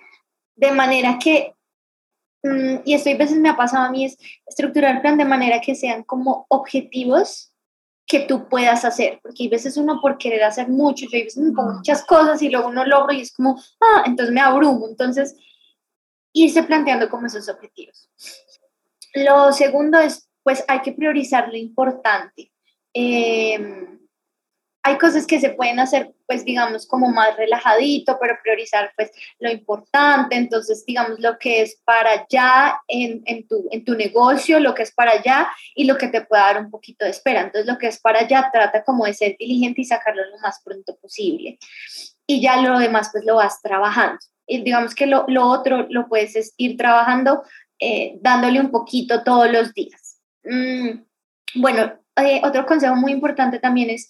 de manera que y esto a veces me ha pasado a mí, es estructurar el plan de manera que sean como objetivos que tú puedas hacer, porque hay veces uno por querer hacer mucho, yo a veces me pongo muchas cosas y luego no logro y es como, ah, entonces me abrumo, entonces irse planteando como esos objetivos. Lo segundo es, pues hay que priorizar lo importante. Eh, hay cosas que se pueden hacer, pues digamos, como más relajadito, pero priorizar pues lo importante, entonces digamos lo que es para allá en, en, tu, en tu negocio, lo que es para allá y lo que te pueda dar un poquito de espera. Entonces lo que es para allá trata como de ser diligente y sacarlo lo más pronto posible. Y ya lo demás pues lo vas trabajando. Y digamos que lo, lo otro lo puedes ir trabajando eh, dándole un poquito todos los días. Mm, bueno, eh, otro consejo muy importante también es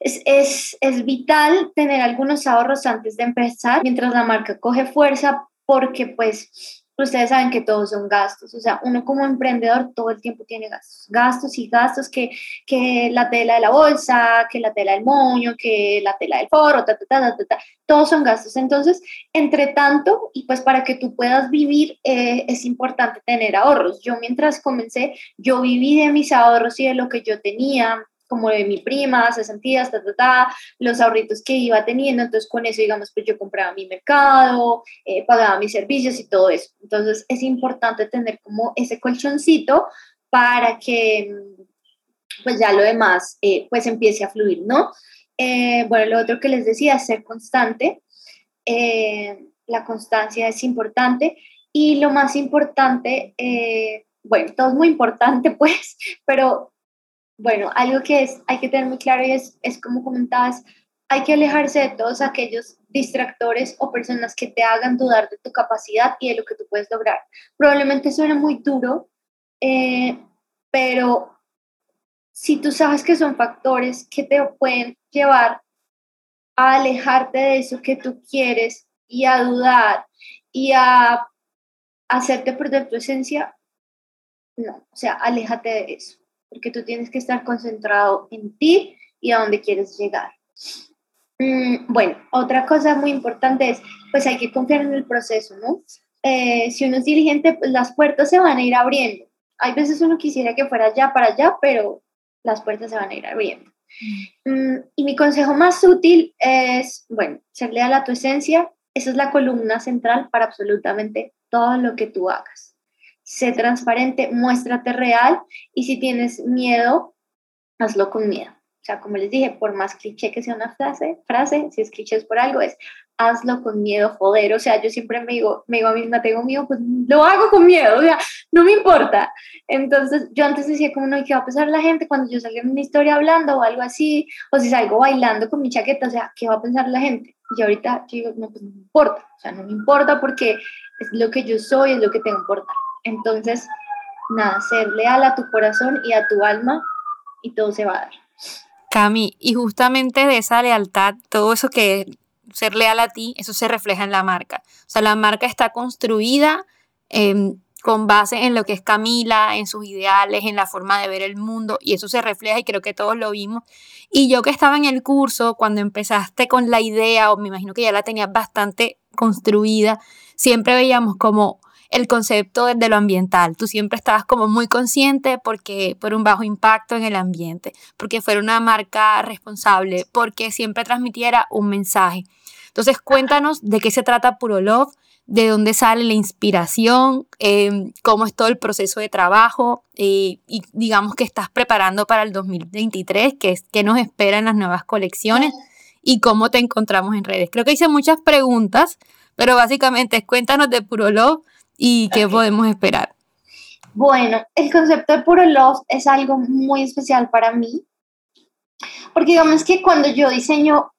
es, es, es, vital tener algunos ahorros antes de empezar, mientras la marca coge fuerza, porque pues ustedes saben que todos son gastos, o sea, uno como emprendedor todo el tiempo tiene gastos, gastos y gastos que, que la tela de la bolsa, que la tela del moño, que la tela del foro, ta, ta, ta, ta, todos son gastos. Entonces, entre tanto, y pues para que tú puedas vivir, eh, es importante tener ahorros. Yo mientras comencé, yo viví de mis ahorros y de lo que yo tenía, como de mi prima, se sentía, ta, ta, ta, los ahorritos que iba teniendo, entonces con eso, digamos, pues yo compraba mi mercado, eh, pagaba mis servicios y todo eso. Entonces es importante tener como ese colchoncito para que pues ya lo demás eh, pues empiece a fluir, ¿no? Eh, bueno, lo otro que les decía ser constante. la constancia es importante y lo más importante, bueno, todo es muy importante pues, pero bueno, algo que es, hay que tener muy claro y es, es como comentabas, hay que alejarse de todos aquellos distractores o personas que te hagan dudar de tu capacidad y de lo que tú puedes lograr. Probablemente suene muy duro, eh, pero si tú sabes que son factores que te pueden llevar a alejarte de eso que tú quieres y a dudar y a hacerte perder tu esencia, no, o sea, aléjate de eso, porque tú tienes que estar concentrado en ti y a dónde quieres llegar. Mm, bueno, otra cosa muy importante es, pues hay que confiar en el proceso, ¿no? Eh, si uno es diligente, pues las puertas se van a ir abriendo. Hay veces uno quisiera que fuera ya para allá, pero las puertas se van a ir abriendo. Mm, y mi consejo más útil es, bueno, ser leal a tu esencia. Esa es la columna central para absolutamente todo lo que tú hagas. Sé transparente, muéstrate real y si tienes miedo, hazlo con miedo. O sea, como les dije, por más cliché que sea una frase, frase, si es cliché es por algo, es hazlo con miedo, joder. O sea, yo siempre me digo, me digo a mí misma, tengo miedo, pues lo hago con miedo, o sea, no me importa. Entonces, yo antes decía como, no, ¿y qué va a pensar la gente cuando yo salga en una historia hablando o algo así? O si salgo bailando con mi chaqueta, o sea, ¿qué va a pensar la gente? Y ahorita yo digo, no, pues no me importa, o sea, no me importa porque es lo que yo soy, es lo que tengo que importar. Entonces, nada, ser leal a tu corazón y a tu alma y todo se va a dar. Cami, y justamente de esa lealtad, todo eso que ser leal a ti, eso se refleja en la marca. O sea, la marca está construida em, con base en lo que es Camila, en sus ideales, en la forma de ver el mundo, y eso se refleja y creo que todos lo vimos. Y yo que estaba en el curso, cuando empezaste con la idea, o me imagino que ya la tenías bastante construida, siempre veíamos como el concepto de lo ambiental. Tú siempre estabas como muy consciente porque por un bajo impacto en el ambiente, porque fuera una marca responsable, porque siempre transmitiera un mensaje. Entonces, cuéntanos de qué se trata Puro Love, de dónde sale la inspiración, em, cómo es todo el proceso de trabajo eh, y digamos que estás preparando para el 2023, que es qué nos espera en las nuevas colecciones y cómo te encontramos en redes. Creo que hice muchas preguntas, pero básicamente cuéntanos de Puro Love y qué podemos esperar. Bueno, el concepto de Puro Love es algo muy especial para mí, porque digamos que cuando yo diseño,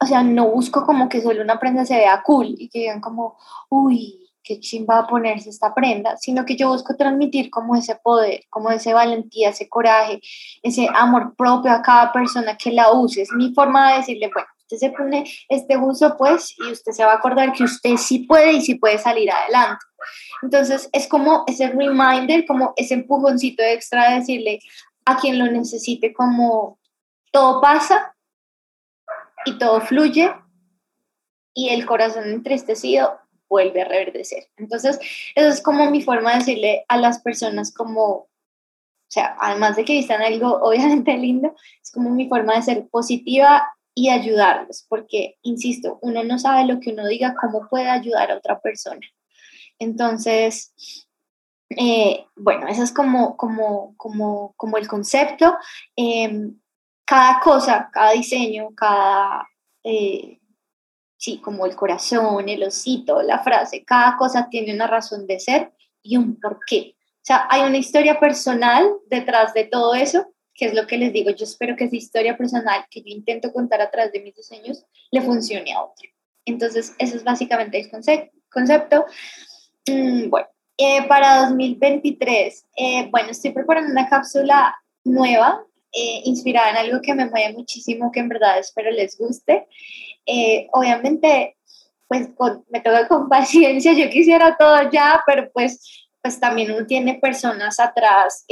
o sea, no busco como que solo una prenda se vea cool y que digan como, uy, qué chimba ponerse esta prenda, sino que yo busco transmitir como ese poder, como ese valentía, ese coraje, ese amor propio a cada persona que la use. Es mi forma de decirle, bueno, usted se pone este uso pues y usted se va a acordar que usted sí puede y sí puede salir adelante. Entonces es como ese reminder, como ese empujoncito extra de decirle a quien lo necesite como todo pasa y todo fluye y el corazón entristecido vuelve a reverdecer. Entonces, eso es como mi forma de decirle a las personas como, o sea, además de que vistan algo obviamente lindo, es como mi forma de ser positiva y ayudarlos, porque, insisto, uno no sabe lo que uno diga, cómo puede ayudar a otra persona. Entonces, eh, bueno, eso es como, como, como, como el concepto. Em, cada cosa, cada diseño, cada, eh, sí, como el corazón, el osito, la frase, cada cosa tiene una razón de ser y un porqué. O sea, hay una historia personal detrás de todo eso que es lo que les digo, yo espero que esa historia personal que yo intento contar a través de mis diseños le funcione a otro. Entonces, eso es básicamente el concepto. Mm, bueno, eh, para 2023, eh, bueno, estoy preparando una cápsula nueva, eh, inspirada en algo que me mueve muchísimo, que en verdad espero les guste. obviamente, pues me toca con paciencia, yo quisiera todo ya, pero pues, pues también uno tiene personas atrás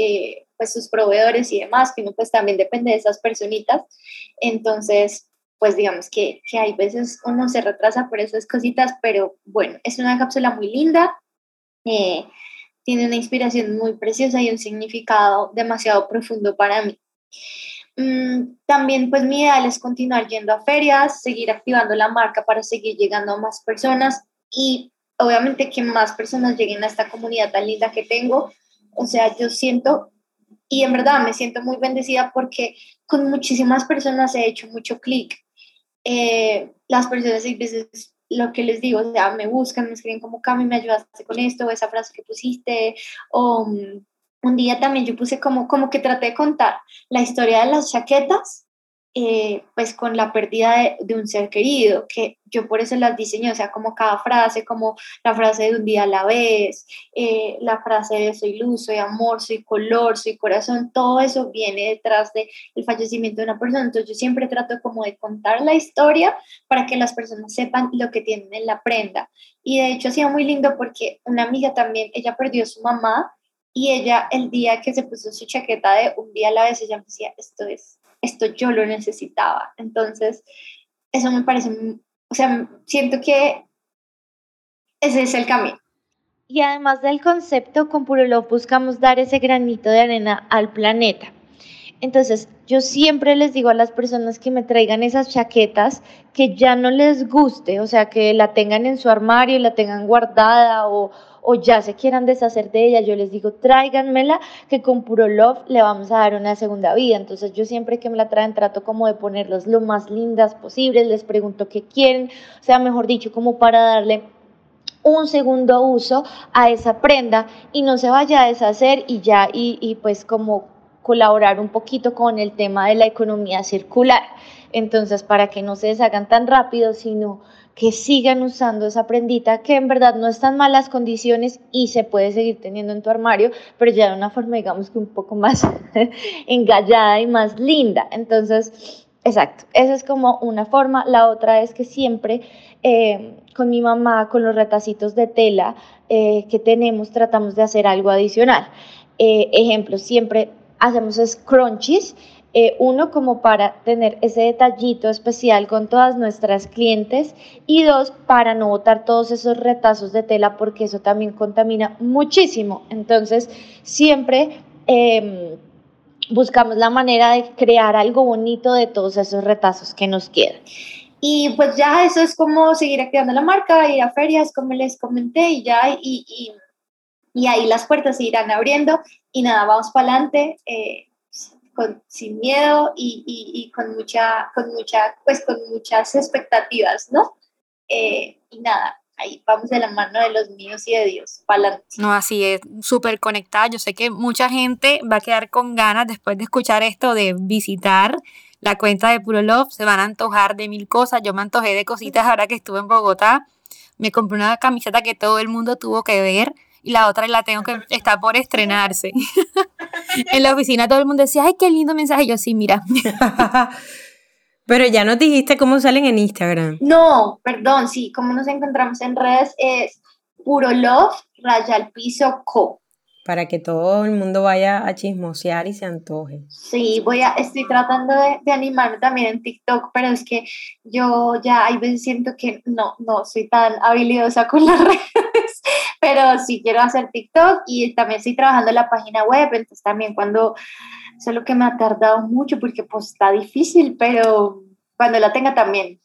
pues sus proveedores y demás, que uno pues también depende de esas personitas. Entonces, pues digamos que, que hay veces uno se retrasa por esas cositas, pero bueno, es una cápsula muy linda, eh, tiene una inspiración muy preciosa y un significado demasiado profundo para mí. Mm, también pues mi ideal es continuar yendo a ferias, seguir activando la marca para seguir llegando a más personas y obviamente que más personas lleguen a esta comunidad tan linda que tengo. O sea, yo siento y en verdad me siento muy bendecida porque con muchísimas personas he hecho mucho clic. Eh, las personas a veces lo que les digo, o sea, me buscan, me escriben como, Cami, me ayudaste con esto, o esa frase que pusiste, o, un día también yo puse como, como que traté de contar la historia de las chaquetas eh, pues con la pérdida de, un ser querido, que yo por eso las diseñé, o sea, como cada frase, como la frase de un día a la vez, eh, la frase de soy luz, soy amor, soy color, soy corazón, todo eso viene detrás del el fallecimiento de una persona, entonces yo siempre trato como de contar la historia para que las personas sepan lo que tienen en la prenda. Y de hecho ha muy lindo porque una amiga también, ella perdió a su mamá y ella el día que se puso su chaqueta de un día a la vez, ella me decía, esto es esto yo lo necesitaba. Entonces, eso me parece, o sea, siento que ese es el camino. Y además del concepto, con Puro Love buscamos dar ese granito de arena al planeta. Entonces, yo siempre les digo a las personas que me traigan esas chaquetas que ya no les guste, o sea, que la tengan en su armario, la tengan guardada o, o ya se quieran deshacer de ella, yo les digo, tráiganmela, que con puro love le vamos a dar una segunda vida. Entonces yo siempre que me la traen trato como de ponerlas lo más lindas posibles, les pregunto qué quieren, o sea, mejor dicho, como para darle un segundo uso a esa prenda y no se vaya a deshacer y ya, y, y pues como colaborar un poquito con el tema de la economía circular. Entonces, para que no se deshagan tan rápido, sino que sigan usando esa prendita que en verdad no está en malas condiciones y se puede seguir teniendo en tu armario, pero ya de una forma, digamos que un poco más engallada y más linda. Entonces, exacto, esa es como una forma. La otra es que siempre eh, con mi mamá, con los retacitos de tela eh, que tenemos, tratamos de hacer algo adicional. Eh, ejemplo, siempre hacemos scrunchies eh, uno, como para tener ese detallito especial con todas nuestras clientes y dos, para no botar todos esos retazos de tela porque eso también contamina muchísimo. Entonces, siempre em, buscamos la manera de crear algo bonito de todos esos retazos que nos quedan. Y pues ya eso es como seguir activando la marca, ir a ferias, como les comenté, y ya, y, y, y ahí las puertas se irán abriendo. Y nada, vamos para adelante. Eh, sin miedo y, con, mucha, con, mucha, pues con muchas expectativas, ¿no? Eh, y nada, ahí vamos de la mano de los míos y de Dios, para No, así es, súper conectada. Yo sé que mucha gente va a quedar con ganas después de escuchar esto de visitar la cuenta de Puro Love, se van a antojar de mil cosas. Yo me antojé de cositas ahora que estuve en Bogotá. Me compré una camiseta que todo el mundo tuvo que ver y la otra la tengo que está por estrenarse. en la oficina todo el mundo decía, ay, qué lindo mensaje. yo, sí, mira. Pero ya nos dijiste cómo salen en Instagram. No, perdón, sí, como nos encontramos en redes es puro love, raya al piso co. Para que todo el mundo vaya a chismosear y se antoje. Sí, voy a, estoy tratando de, de animarme también en TikTok, pero es que yo ya hay veces siento que no, no soy tan habilidosa con las redes pero sí quiero hacer TikTok y también estoy trabajando en la página web, entonces también cuando, eso es lo que me ha tardado mucho porque pues está difícil, pero cuando la tenga también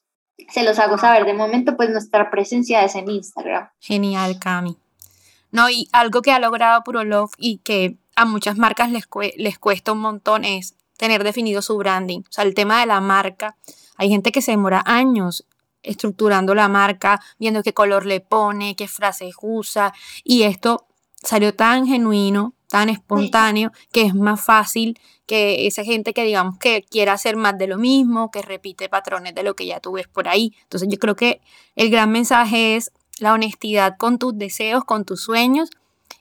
se los hago saber. De momento pues nuestra presencia es en Instagram. Genial, Cami. No, y algo que ha logrado Puro Love y que a muchas marcas les, les cuesta un montón es tener definido su branding. O sea, el tema de la marca. Hay gente que se demora años estructurando la marca, viendo qué color le pone, qué frases usa. Y esto salió tan genuino, tan espontáneo, que es más fácil que esa gente que digamos que quiera hacer más de lo mismo, que repite patrones de lo que ya tú ves por ahí. Entonces yo creo que el gran mensaje es la honestidad con tus deseos, con tus sueños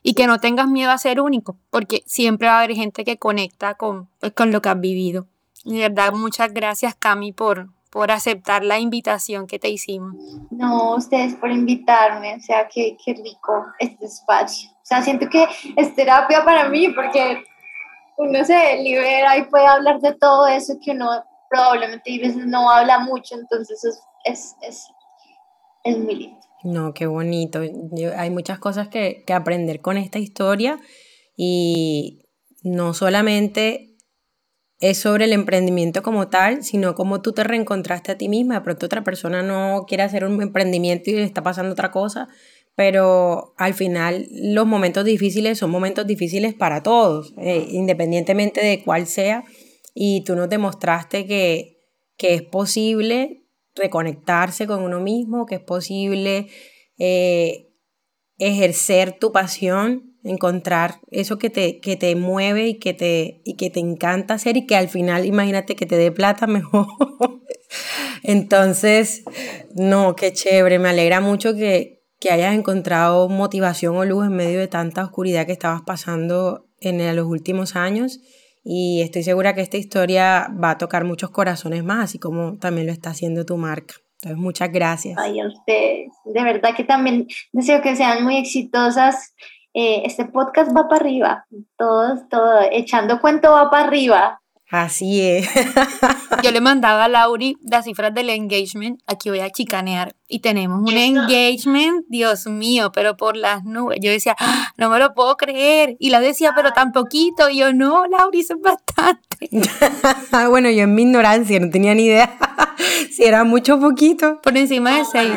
y que no tengas miedo a ser único, porque siempre va a haber gente que conecta con, pues, con lo que has vivido. Y de verdad, muchas gracias Cami por, por aceptar la invitación que te hicimos. No, ustedes por invitarme, o sea, qué, qué rico este espacio. O sea, siento que es terapia para mí porque uno se libera y puede hablar de todo eso que uno probablemente a veces no habla mucho, entonces es, es, es, es muy lindo. No, qué bonito. hay muchas cosas que, que aprender con esta historia y no solamente es sobre el emprendimiento como tal, sino cómo tú te reencontraste a ti misma. De pronto otra persona no quiere hacer un emprendimiento y le está pasando otra cosa, pero al final los momentos difíciles son momentos difíciles para todos, eh, independientemente de cuál sea, y tú nos demostraste que, que es posible reconectarse con uno mismo, que es posible eh, ejercer tu pasión encontrar eso que te, que te mueve y que te, y que te encanta hacer y que al final, imagínate que te dé plata mejor. Entonces, no, qué chévere, me alegra mucho que, que hayas encontrado motivación o luz en medio de tanta oscuridad que estabas pasando en los últimos años y estoy segura que esta historia va a tocar muchos corazones más, así como también lo está haciendo tu marca. Entonces, muchas gracias. Ay, a ustedes. De verdad que también deseo que sean muy exitosas. Eh, este podcast va para arriba. Todos, todo, echando cuento va para arriba. Así es. Yo le mandaba a Lauri las cifras del engagement. Aquí voy a chicanear. Y tenemos un engagement, Dios mío, pero por las nubes. Yo decía, ah, no me lo puedo creer. Y la decía, pero tan poquito. Y yo, no, Lauri, eso es bastante. bueno, yo en mi ignorancia no tenía ni idea si era mucho o poquito. Por encima de seis.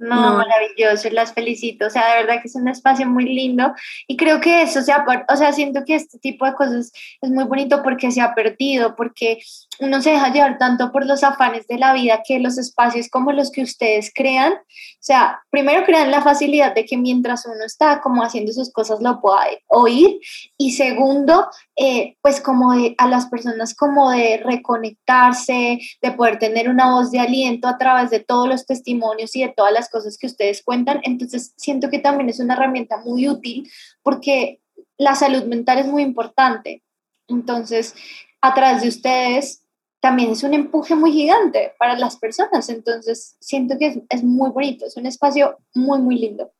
No, maravilloso, las felicito. O sea, de verdad que es un espacio muy lindo y creo que eso, o sea, o sea, siento que este tipo de cosas es muy bonito porque se ha perdido, porque uno se deja llevar tanto por los afanes de la vida que los espacios como los que ustedes crean, o sea, primero crean la facilidad de que mientras uno está como haciendo sus cosas lo pueda oír y segundo, eh, pues como a las personas como de reconectarse, de poder tener una voz de aliento a través de todos los testimonios y de todas las cosas que ustedes cuentan. Entonces, siento que también es una herramienta muy útil porque la salud mental es muy importante. Entonces, a través de ustedes también es un empuje muy gigante para las personas. Entonces, siento que es, muy bonito, es un espacio muy, muy lindo.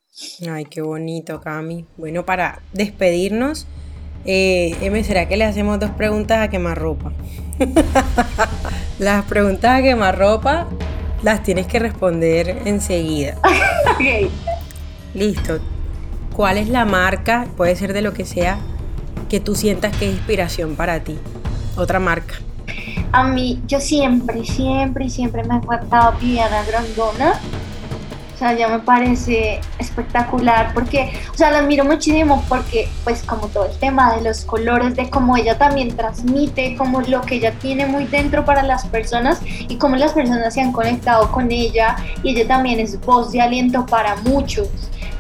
Ay, qué bonito, Cami. Bueno, para despedirnos, eh, M, ¿será que le hacemos dos preguntas a quemarropa? las preguntas a quemarropa las tienes que responder enseguida. ok. Listo. ¿Cuál es la marca, puede ser de lo que sea, que tú sientas que es inspiración para ti? Otra marca. A mí, yo siempre, siempre, siempre me he encantado Viviana Grandona. O sea, ya me parece espectacular porque, o sea, la admiro muchísimo porque, pues, como todo el tema de los colores, de cómo ella también transmite, como lo que ella tiene muy dentro para las personas y cómo las personas se han conectado con ella y ella también es voz de aliento para muchos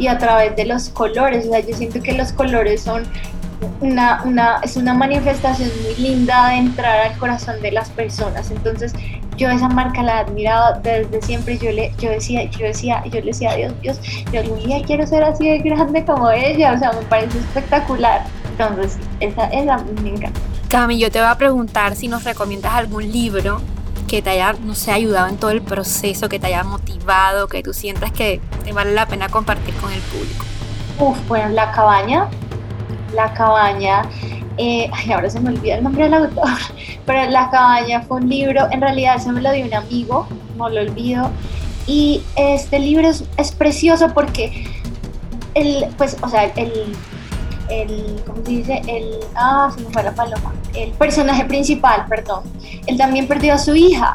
y a través de los colores, o sea, yo siento que los colores son una, una, es una manifestación muy linda de entrar al corazón de las personas. Entonces, yo esa marca la he admirado desde siempre. Yo le, yo decía, yo decía, yo le decía Dios, Dios, yo algún día quiero ser así de grande como ella. O sea, me parece espectacular. Entonces, esa, esa me encanta. Cami, yo te voy a preguntar si nos recomiendas algún libro que te haya, no sé, ayudado en todo el proceso, que te haya motivado, que tú sientas que te vale la pena compartir con el público. Uf, bueno, La Cabaña la cabaña, eh, ay, ahora se me olvida el nombre del autor, pero La cabaña fue un libro, en realidad se me lo dio un amigo, no lo olvido, y este libro es, precioso porque el, pues, o sea, el, el, ¿cómo se dice? El, ah, se me fue la paloma, el personaje principal, perdón, él también perdió a su hija,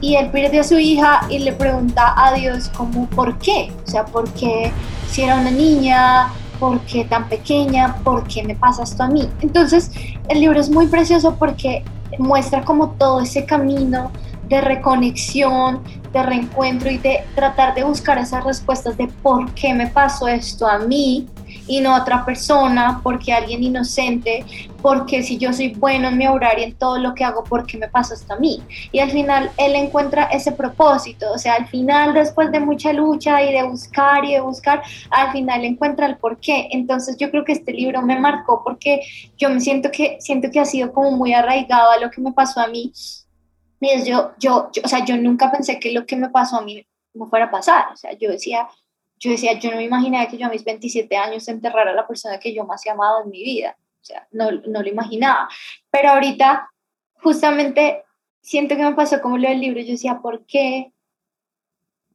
y él perdió a su hija y le pregunta a Dios como, ¿por qué? O sea, ¿por qué si era una niña, ¿por qué tan pequeña? ¿Por qué me pasa esto a mí? Entonces, el libro es muy precioso porque muestra como todo ese camino de reconexión, de reencuentro y de tratar de buscar esas respuestas de por qué me pasó esto a mí y no a otra persona, porque alguien inocente, porque si yo soy bueno en mi orar y en todo lo que hago, ¿por qué me pasa esto a mí? Y al final él encuentra ese propósito, o sea, al final después de mucha lucha y de buscar y de buscar, al final encuentra el por qué. Entonces yo creo que este libro me marcó porque yo me siento que, siento que ha sido como muy arraigado a lo que me pasó a mí y es yo, yo, o sea, yo nunca pensé que lo que me pasó a mí me fuera a pasar. O sea, yo decía, yo decía, yo no me imaginaba que yo a mis 27 años enterrara a la persona que yo más he amado en mi vida. O sea, no, no lo imaginaba. Pero ahorita, justamente, siento que me pasó como lo del libro. Yo decía, ¿por qué?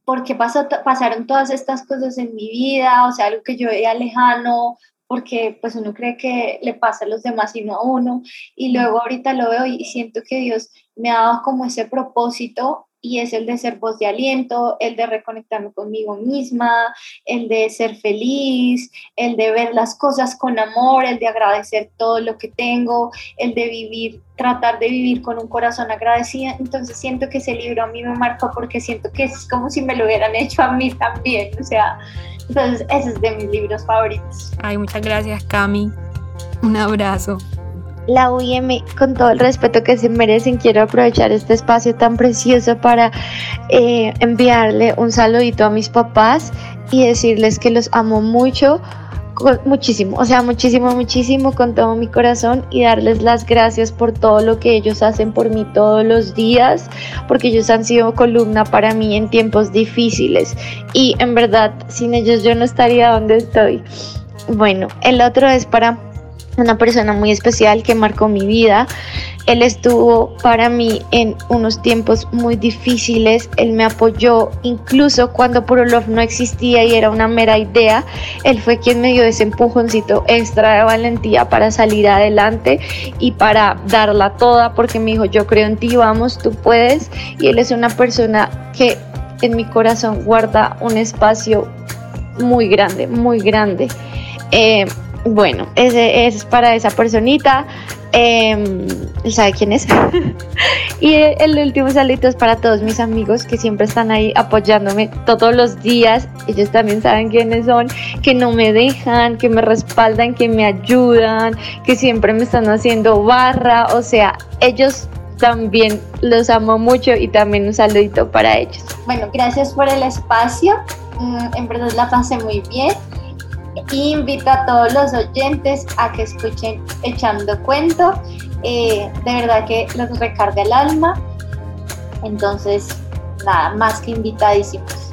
¿Por qué pasó, pasaron todas estas cosas en mi vida? O sea, algo que yo veía lejano, porque pues uno cree que le pasa a los demás y no a uno. Y luego ahorita lo veo y siento que Dios me ha dado como ese propósito y es el de ser voz de aliento, el de reconectarme conmigo misma, el de ser feliz, el de ver las cosas con amor, el de agradecer todo lo que tengo, el de vivir, tratar de vivir con un corazón agradecido. Entonces siento que ese libro a mí me marcó porque siento que es como si me lo hubieran hecho a mí también, o sea, entonces ese es de mis libros favoritos. Ay, muchas gracias Cami. Un abrazo la UIM, con todo el respeto que se merecen, quiero aprovechar este espacio tan precioso para eh, enviarle un saludito a mis papás y decirles que los amo mucho, muchísimo, o sea, muchísimo, muchísimo con todo mi corazón y darles las gracias por todo lo que ellos hacen por mí todos los días, porque ellos han sido columna para mí en tiempos difíciles y en verdad sin ellos yo no estaría donde estoy. Bueno, el otro es para una persona muy especial que marcó mi vida. Él estuvo para mí en unos tiempos muy difíciles, él me apoyó incluso cuando Purolov no existía y era una mera idea, él fue quien me dio ese empujoncito extra de valentía para salir adelante y para darla toda porque me dijo yo creo en ti, vamos, tú puedes y él es una persona que en mi corazón guarda un espacio muy grande, muy grande. Eh, bueno, ese, es para esa personita. Eh, sabe quién es. y el último salito es para todos mis amigos que siempre están ahí apoyándome todos los días. Ellos también saben quiénes son, que no me dejan, que me respaldan, que me ayudan, que siempre me están haciendo barra. O sea, ellos también los amo mucho y también un saludito para ellos. Bueno, gracias por el espacio. Mm, en verdad la pasé muy bien invito a todos los oyentes a que escuchen Echando Cuento. Eh, de verdad que los recarga el alma. Entonces, nada, más que invitadísimos.